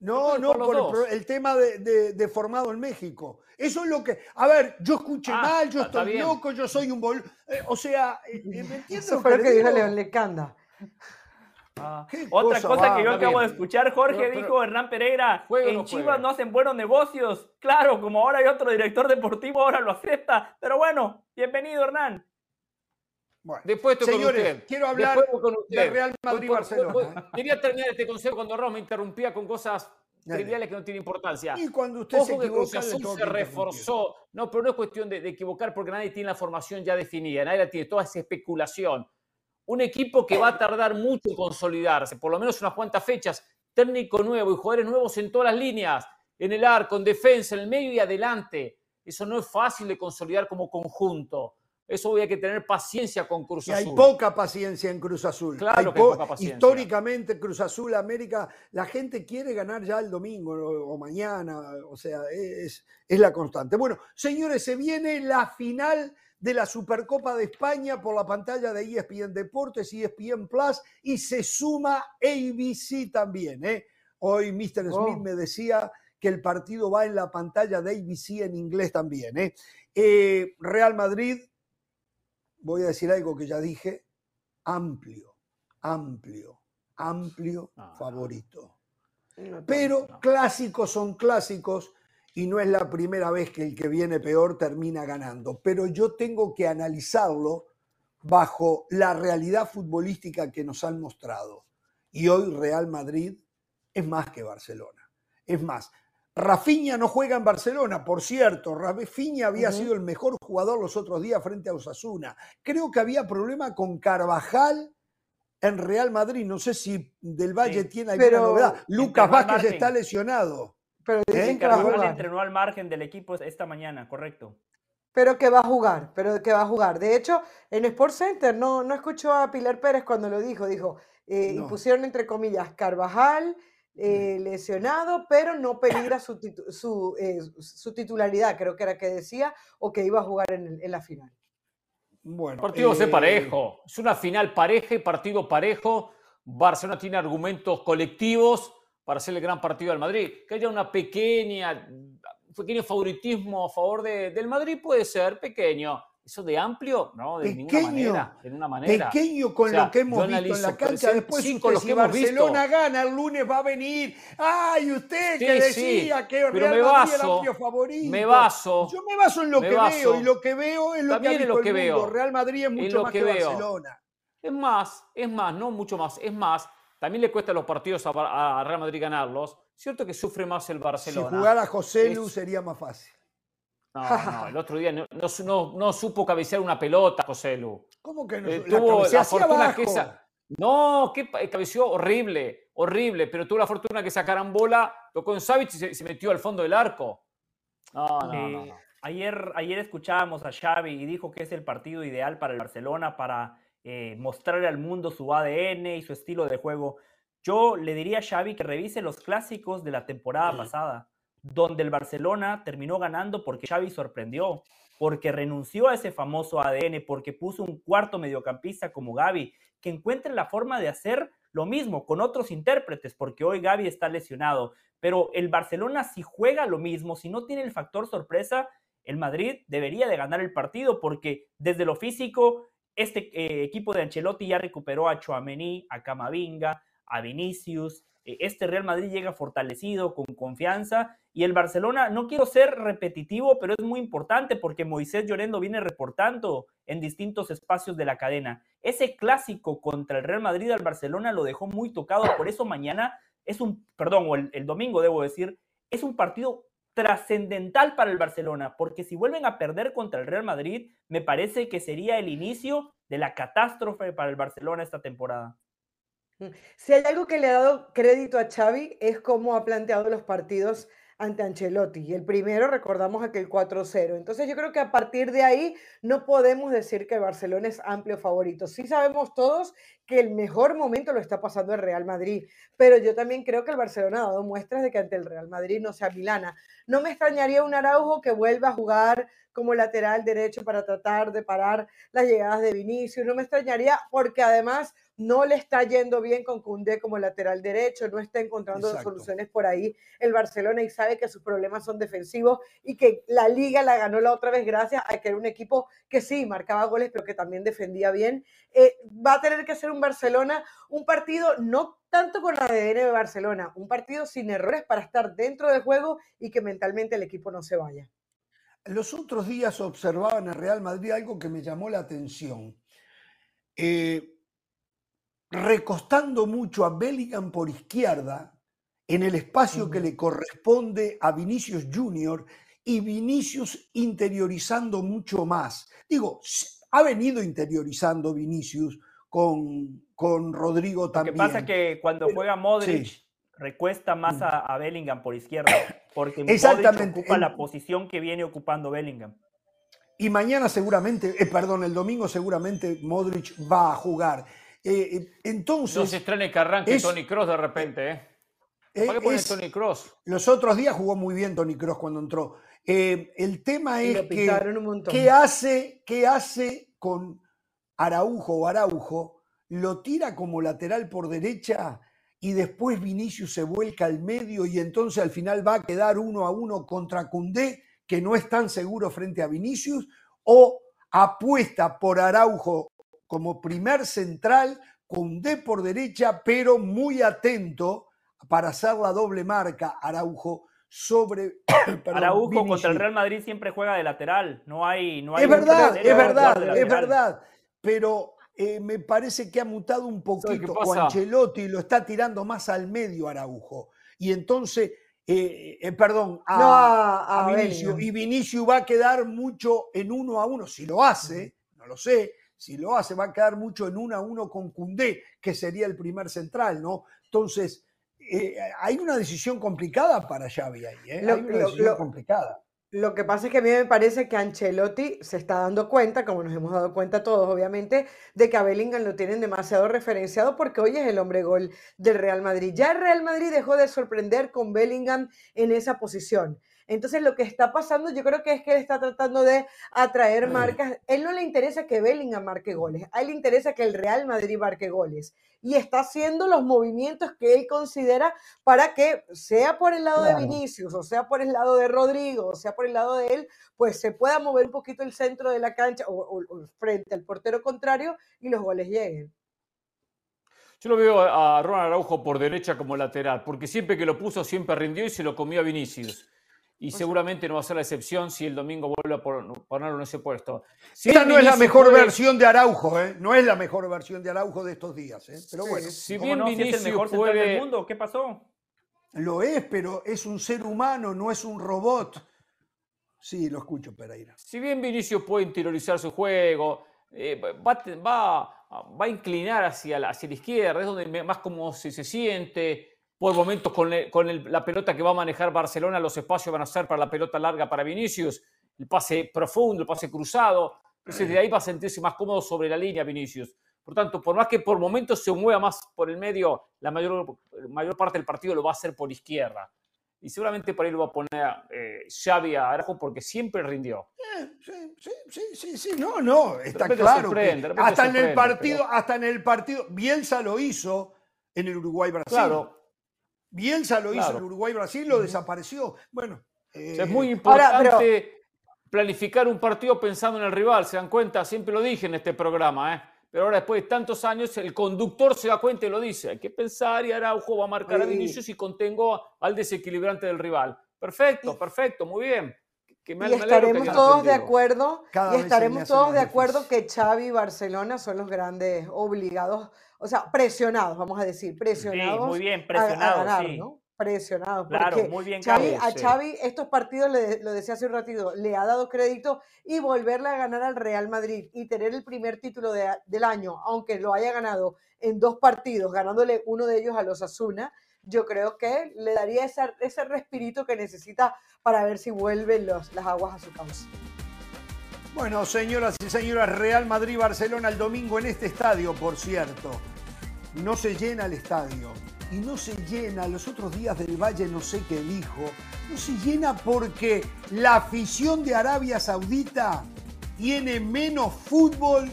Speaker 1: No, no, por el, tema de, de- de formado en México. Eso es lo que. A ver, yo escuché
Speaker 3: Ah,
Speaker 1: mal, yo estoy
Speaker 3: bien.
Speaker 1: loco, yo soy un bol. eh, o sea, eh, eh, ¿me entiendes
Speaker 2: Eso fue
Speaker 1: que
Speaker 2: lo
Speaker 1: le
Speaker 2: que dijo? León Lecanda.
Speaker 4: Ah, Otra
Speaker 1: cosa
Speaker 4: cosa, que yo
Speaker 1: va,
Speaker 4: acabo
Speaker 3: bien.
Speaker 4: de escuchar, Jorge
Speaker 3: Pero- pero-
Speaker 4: dijo Hernán Pereira,
Speaker 3: ¿Juega o
Speaker 4: en
Speaker 3: no
Speaker 4: Chivas
Speaker 3: juega?
Speaker 4: no hacen buenos negocios. Claro, como ahora hay otro director deportivo, ahora lo acepta. Pero bueno, bienvenido Hernán.
Speaker 1: Bueno,
Speaker 3: Después estoy con
Speaker 1: señores,
Speaker 3: usted.
Speaker 1: quiero hablar
Speaker 3: con
Speaker 1: de
Speaker 3: usted.
Speaker 1: Real
Speaker 3: Voy por-
Speaker 1: Madrid-Barcelona. ¿eh?
Speaker 3: Quería terminar este consejo cuando Ross me interrumpía con cosas
Speaker 1: Dale.
Speaker 3: triviales que no tienen importancia.
Speaker 1: Y cuando usted se
Speaker 3: Ojo que Cruz
Speaker 1: equivoca,
Speaker 3: se
Speaker 1: que interrumpir.
Speaker 3: reforzó. No, pero no es cuestión de, de equivocar porque nadie tiene la formación ya definida, nadie la tiene, toda esa especulación. Un equipo que va a tardar mucho en consolidarse, por lo menos unas cuantas fechas, técnico nuevo y jugadores nuevos en todas las líneas, en el arco, en defensa, en el medio y adelante. Eso no es fácil de consolidar como conjunto. Eso voy a que tener paciencia con Cruz
Speaker 1: Que hay
Speaker 3: Azul.
Speaker 1: poca paciencia en Cruz Azul.
Speaker 3: Claro que hay poca paciencia.
Speaker 1: Históricamente, Cruz Azul, América, la gente quiere ganar ya el domingo o, mañana, o sea, es, es la constante. Bueno, señores, se viene la final de la Supercopa de España por la pantalla de ESPN Deportes, ESPN Plus, y se suma ABC también. ¿eh? Hoy Mr. Smith
Speaker 2: Oh.
Speaker 1: me decía que el partido va en la pantalla de ABC en inglés también. ¿eh? Eh, Real Madrid, voy a decir algo que ya dije, amplio, amplio, amplio
Speaker 3: no.
Speaker 1: favorito.
Speaker 2: No,
Speaker 1: Pero
Speaker 3: no.
Speaker 1: clásicos son clásicos y no es la primera vez que el que viene peor termina ganando, pero yo tengo que analizarlo bajo la realidad futbolística que nos han mostrado. Y hoy Real Madrid es más que Barcelona. Es más, Rafinha no juega en Barcelona, por cierto. Rafinha había sido el mejor jugador los otros días frente a Osasuna. Creo que había problema con Carvajal en Real Madrid. No sé si Del Valle
Speaker 4: Sí.
Speaker 1: tiene alguna
Speaker 2: Pero
Speaker 1: novedad. Lucas Vázquez está lesionado.
Speaker 2: Pero
Speaker 1: ¿Eh?
Speaker 2: dicen que va a
Speaker 4: Carvajal
Speaker 2: jugar.
Speaker 4: entrenó al margen del equipo esta mañana, correcto.
Speaker 2: Pero que va a jugar, pero que va a jugar. De hecho, en Sports Center no, no escuchó a Pilar Pérez cuando lo dijo. Dijo, eh, y
Speaker 1: No.
Speaker 2: pusieron entre comillas Carvajal eh, lesionado, pero no peligra su, titu- su, eh, su titularidad, creo que era que decía, o que iba a jugar en, el- en la final.
Speaker 1: Bueno,
Speaker 3: partido va a ser
Speaker 1: eh,
Speaker 3: parejo. Es una final pareja y partido parejo. Barcelona tiene argumentos colectivos para hacer el gran partido al Madrid. Que haya una pequeña, un pequeño favoritismo a favor de- del Madrid puede ser pequeño. Eso de amplio, no, de ninguna
Speaker 1: Pequeño,
Speaker 3: manera. De ninguna manera.
Speaker 1: Pequeño con
Speaker 3: O sea,
Speaker 1: lo que hemos visto en la cancha. Después,
Speaker 3: sí,
Speaker 1: usted,
Speaker 3: con lo
Speaker 1: si
Speaker 3: que visto.
Speaker 1: Barcelona gana, el lunes va a venir. ¡Ay, usted que
Speaker 3: Sí, sí,
Speaker 1: decía que Real Madrid era
Speaker 3: baso,
Speaker 1: amplio favorito!
Speaker 3: me baso,
Speaker 1: Yo me baso en lo que
Speaker 3: baso.
Speaker 1: veo, y lo que veo es lo que ha visto
Speaker 3: lo
Speaker 1: el
Speaker 3: que
Speaker 1: mundo.
Speaker 3: veo.
Speaker 1: Real Madrid es mucho
Speaker 3: lo
Speaker 1: más
Speaker 3: que
Speaker 1: que. Barcelona.
Speaker 3: Es más, es más, no mucho más, es más. También le cuesta a los partidos a, Real Madrid ganarlos. Cierto que sufre más el Barcelona.
Speaker 1: Si jugara José Lu sería más fácil.
Speaker 3: No, no, el otro día no, no su- no- no supo cabecear una pelota, José Lu.
Speaker 1: ¿Cómo que no?
Speaker 3: Eh,
Speaker 1: la
Speaker 3: tuvo la fortuna que esa. No, que pa- cabeció horrible, horrible, pero tuvo la fortuna que esa carambola tocó en Savic y se, se metió al fondo del arco. No, no, no,
Speaker 4: Eh,
Speaker 3: no.
Speaker 4: Ayer, ayer escuchábamos a Xavi y dijo que es el partido ideal para el Barcelona para eh, mostrarle al mundo su ADN y su estilo de juego. Yo le diría a Xavi que revise los clásicos de la temporada pasada, donde el Barcelona terminó ganando porque Xavi sorprendió, porque renunció a ese famoso ADN, porque puso un cuarto mediocampista como Gaby, que encuentre la forma de hacer lo mismo con otros intérpretes, porque hoy Gaby está lesionado. Pero el Barcelona si juega lo mismo, si no tiene el factor sorpresa, el Madrid debería de ganar el partido porque desde lo físico, este eh, equipo de Ancelotti ya recuperó a Chouameni, a Camavinga, a Vinicius. Eh, Este Real Madrid llega fortalecido, con confianza. Y el Barcelona, no quiero ser repetitivo, pero es muy importante porque Moisés Llorendo viene reportando en distintos espacios de la cadena. Ese clásico contra el Real Madrid al Barcelona lo dejó muy tocado. Por eso mañana es un, perdón, o el, el domingo debo decir, es un partido trascendental para el Barcelona, porque si vuelven a perder contra el Real Madrid, me parece que sería el inicio de la catástrofe para el Barcelona esta temporada.
Speaker 2: Si hay algo que le ha dado crédito a Xavi es cómo ha planteado los partidos ante Ancelotti. Y el primero, recordamos aquel 4-0. Entonces yo creo que a partir de ahí no podemos decir que el Barcelona es amplio favorito. Sí sabemos todos que el mejor momento lo está pasando el Real Madrid, pero yo también creo que el Barcelona ha dado muestras de que ante el Real Madrid no sea Milana. No me extrañaría un Araujo que vuelva a jugar como lateral derecho para tratar de parar las llegadas de Vinicius. No me extrañaría porque además no le está yendo bien con Cundé como lateral derecho, no está encontrando
Speaker 1: Exacto.
Speaker 2: soluciones por ahí el Barcelona y sabe que sus problemas son defensivos y que la liga la ganó la otra vez gracias a que era un equipo que sí marcaba goles pero que también defendía bien. Eh, va a tener que ser un Barcelona, un partido no tanto con la ADN de Barcelona, un partido sin errores para estar dentro del juego y que mentalmente el equipo no se vaya.
Speaker 1: Los otros días observaba en el Real Madrid algo que me llamó la atención. Eh, recostando mucho a Bellingham por izquierda, en el espacio que le corresponde a Vinicius Junior y Vinicius interiorizando mucho más. Digo, ha venido interiorizando Vinicius con, con Rodrigo
Speaker 4: Lo que
Speaker 1: también.
Speaker 4: pasa que cuando juega Modric,
Speaker 1: sí.
Speaker 4: Recuesta más
Speaker 1: Mm.
Speaker 4: a, a Bellingham por izquierda, porque Modric
Speaker 1: Exactamente,
Speaker 4: ocupa
Speaker 1: en-
Speaker 4: la posición que viene ocupando Bellingham.
Speaker 1: Y mañana seguramente, eh, perdón, el domingo seguramente Modric va a jugar. Eh, eh, entonces,
Speaker 3: No se extrañe que arranque
Speaker 1: es-
Speaker 3: Tony Cross de repente, ¿eh? ¿Para qué poner
Speaker 1: es-
Speaker 3: Tony Cross?
Speaker 1: los otros días jugó muy bien Tony Cross cuando entró. Eh, el tema
Speaker 2: Y
Speaker 1: es que. ¿qué hace, qué hace con Araujo o Araujo? Lo tira como lateral por derecha y después Vinicius se vuelca al medio y entonces al final va a quedar uno a uno contra Cundé, que no es tan seguro frente a Vinicius, o apuesta por Araujo como primer central, Cundé por derecha, pero muy atento para hacer la doble marca Araujo sobre perdón,
Speaker 4: Araujo contra el Real Madrid siempre juega de lateral. No hay. No hay
Speaker 1: Es verdad, es verdad, es
Speaker 4: lateral.
Speaker 1: verdad. Pero eh, me parece que ha mutado un
Speaker 3: ¿Sabe qué
Speaker 1: poquito. O? Ancelotti lo está tirando más al medio Araujo. Y entonces, eh, eh, perdón, a,
Speaker 2: No, a-
Speaker 1: a
Speaker 2: a
Speaker 1: Vinicius.
Speaker 2: Bellingham.
Speaker 1: Y Vinicius va a quedar mucho en uno a uno. Si lo hace, no lo sé. Si lo hace, va a quedar mucho en uno a uno con Cundé, que sería el primer central, ¿no? Entonces, eh, hay una decisión complicada para Xavi ahí, ¿eh?
Speaker 2: Lo-
Speaker 1: hay una
Speaker 2: lo-
Speaker 1: decisión
Speaker 2: lo-
Speaker 1: complicada.
Speaker 2: Lo que pasa es que a mí me parece que Ancelotti se está dando cuenta, como nos hemos dado cuenta todos, obviamente, de que a Bellingham lo tienen demasiado referenciado porque hoy es el hombre gol del Real Madrid. Ya el Real Madrid dejó de sorprender con Bellingham en esa posición. Entonces lo que está pasando yo creo que es que él está tratando de atraer marcas. Él no le interesa que Bellingham marque goles, a él le interesa que el Real Madrid marque goles. Y está haciendo los movimientos que él considera para que, sea por el lado
Speaker 1: Claro.
Speaker 2: de Vinicius, o sea por el lado de Rodrigo, o sea por el lado de él, pues se pueda mover un poquito el centro de la cancha o, o- o frente al portero contrario y los goles lleguen.
Speaker 3: Yo lo veo a a Ronald Araujo por derecha como lateral, porque siempre que lo puso siempre rindió y se lo comió a Vinicius. Y seguramente no va a ser la excepción si el domingo vuelve a pon- ponerlo en ese puesto. Si
Speaker 1: Esta no es la
Speaker 3: Vinicius
Speaker 1: mejor
Speaker 3: puede-
Speaker 1: versión de Araujo, ¿eh? No es la mejor versión de Araujo de estos días, ¿eh? Pero bueno,
Speaker 3: Si
Speaker 4: ¿Cómo
Speaker 3: bien
Speaker 4: no? Si es el
Speaker 3: Vinicius
Speaker 4: mejor central del
Speaker 3: puede,
Speaker 4: mundo. ¿Qué pasó?
Speaker 1: lo es, pero es un ser humano, no es un robot. Sí, lo escucho, Pereira.
Speaker 3: si bien Vinicius puede interiorizar su juego, eh, va, va va a inclinar hacia la, hacia la izquierda, es donde más como se, se siente. Por momentos con, el- con el- la pelota que va a manejar Barcelona, los espacios van a ser para la pelota larga para Vinicius, el pase profundo, el pase cruzado. Entonces de ahí va a sentirse más cómodo sobre la línea Vinicius. Por tanto, por más que por momentos se mueva más por el medio, la mayor, mayor parte del partido lo va a hacer por izquierda. Y seguramente por ahí lo va a poner eh, Xavi a Araujo porque siempre rindió.
Speaker 1: Sí, sí, sí, sí, sí, no, no, está claro. que hasta en el partido,
Speaker 3: pero-
Speaker 1: hasta en el partido, Bielsa lo hizo en el Uruguay-Brasil.
Speaker 3: Claro,
Speaker 1: Bielsa lo hizo
Speaker 3: Claro.
Speaker 1: en Uruguay-Brasil, lo desapareció. Bueno,
Speaker 3: o sea, es
Speaker 1: eh,
Speaker 3: muy
Speaker 2: Ahora, pero-
Speaker 3: importante planificar un partido pensando en el rival. ¿Se dan cuenta? Siempre lo dije en este programa, ¿eh? Pero ahora, después de tantos años, el conductor se da cuenta y lo dice. Hay que pensar y Araujo va a marcar a
Speaker 2: Y-
Speaker 3: Vinicius y contengo al desequilibrante del rival. Perfecto, perfecto, muy bien. Que me,
Speaker 2: Y
Speaker 3: que
Speaker 2: estaremos todos de acuerdo,
Speaker 1: Cada
Speaker 2: y estaremos todos de acuerdo que Xavi y Barcelona son los grandes obligados, o sea, presionados, vamos a decir, presionados
Speaker 4: muy bien,
Speaker 2: a- a,
Speaker 4: presionados,
Speaker 2: ganar,
Speaker 4: sí.
Speaker 2: ¿no? Presionados,
Speaker 4: Claro,
Speaker 2: porque
Speaker 4: muy bien,
Speaker 2: Xavi, a
Speaker 3: sí.
Speaker 2: Xavi estos partidos, le- lo decía hace un ratito, le ha dado crédito y volverle a ganar al Real Madrid y tener el primer título de- del año, aunque lo haya ganado en dos partidos, ganándole uno de ellos a los Asuna, yo creo que le daría esa- ese respirito que necesita para ver si vuelven los, las aguas a su cauce.
Speaker 1: Bueno, señoras y señores, Real Madrid-Barcelona el domingo en este estadio, por cierto. No se llena el estadio. Y no se llena, los otros días del Valle no sé qué dijo, no se llena porque la afición de Arabia Saudita tiene menos fútbol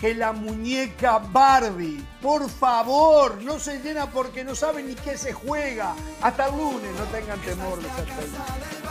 Speaker 1: que la muñeca Barbie. Por favor, no se llena porque no saben ni qué se juega. Hasta el lunes, no tengan temor de ser.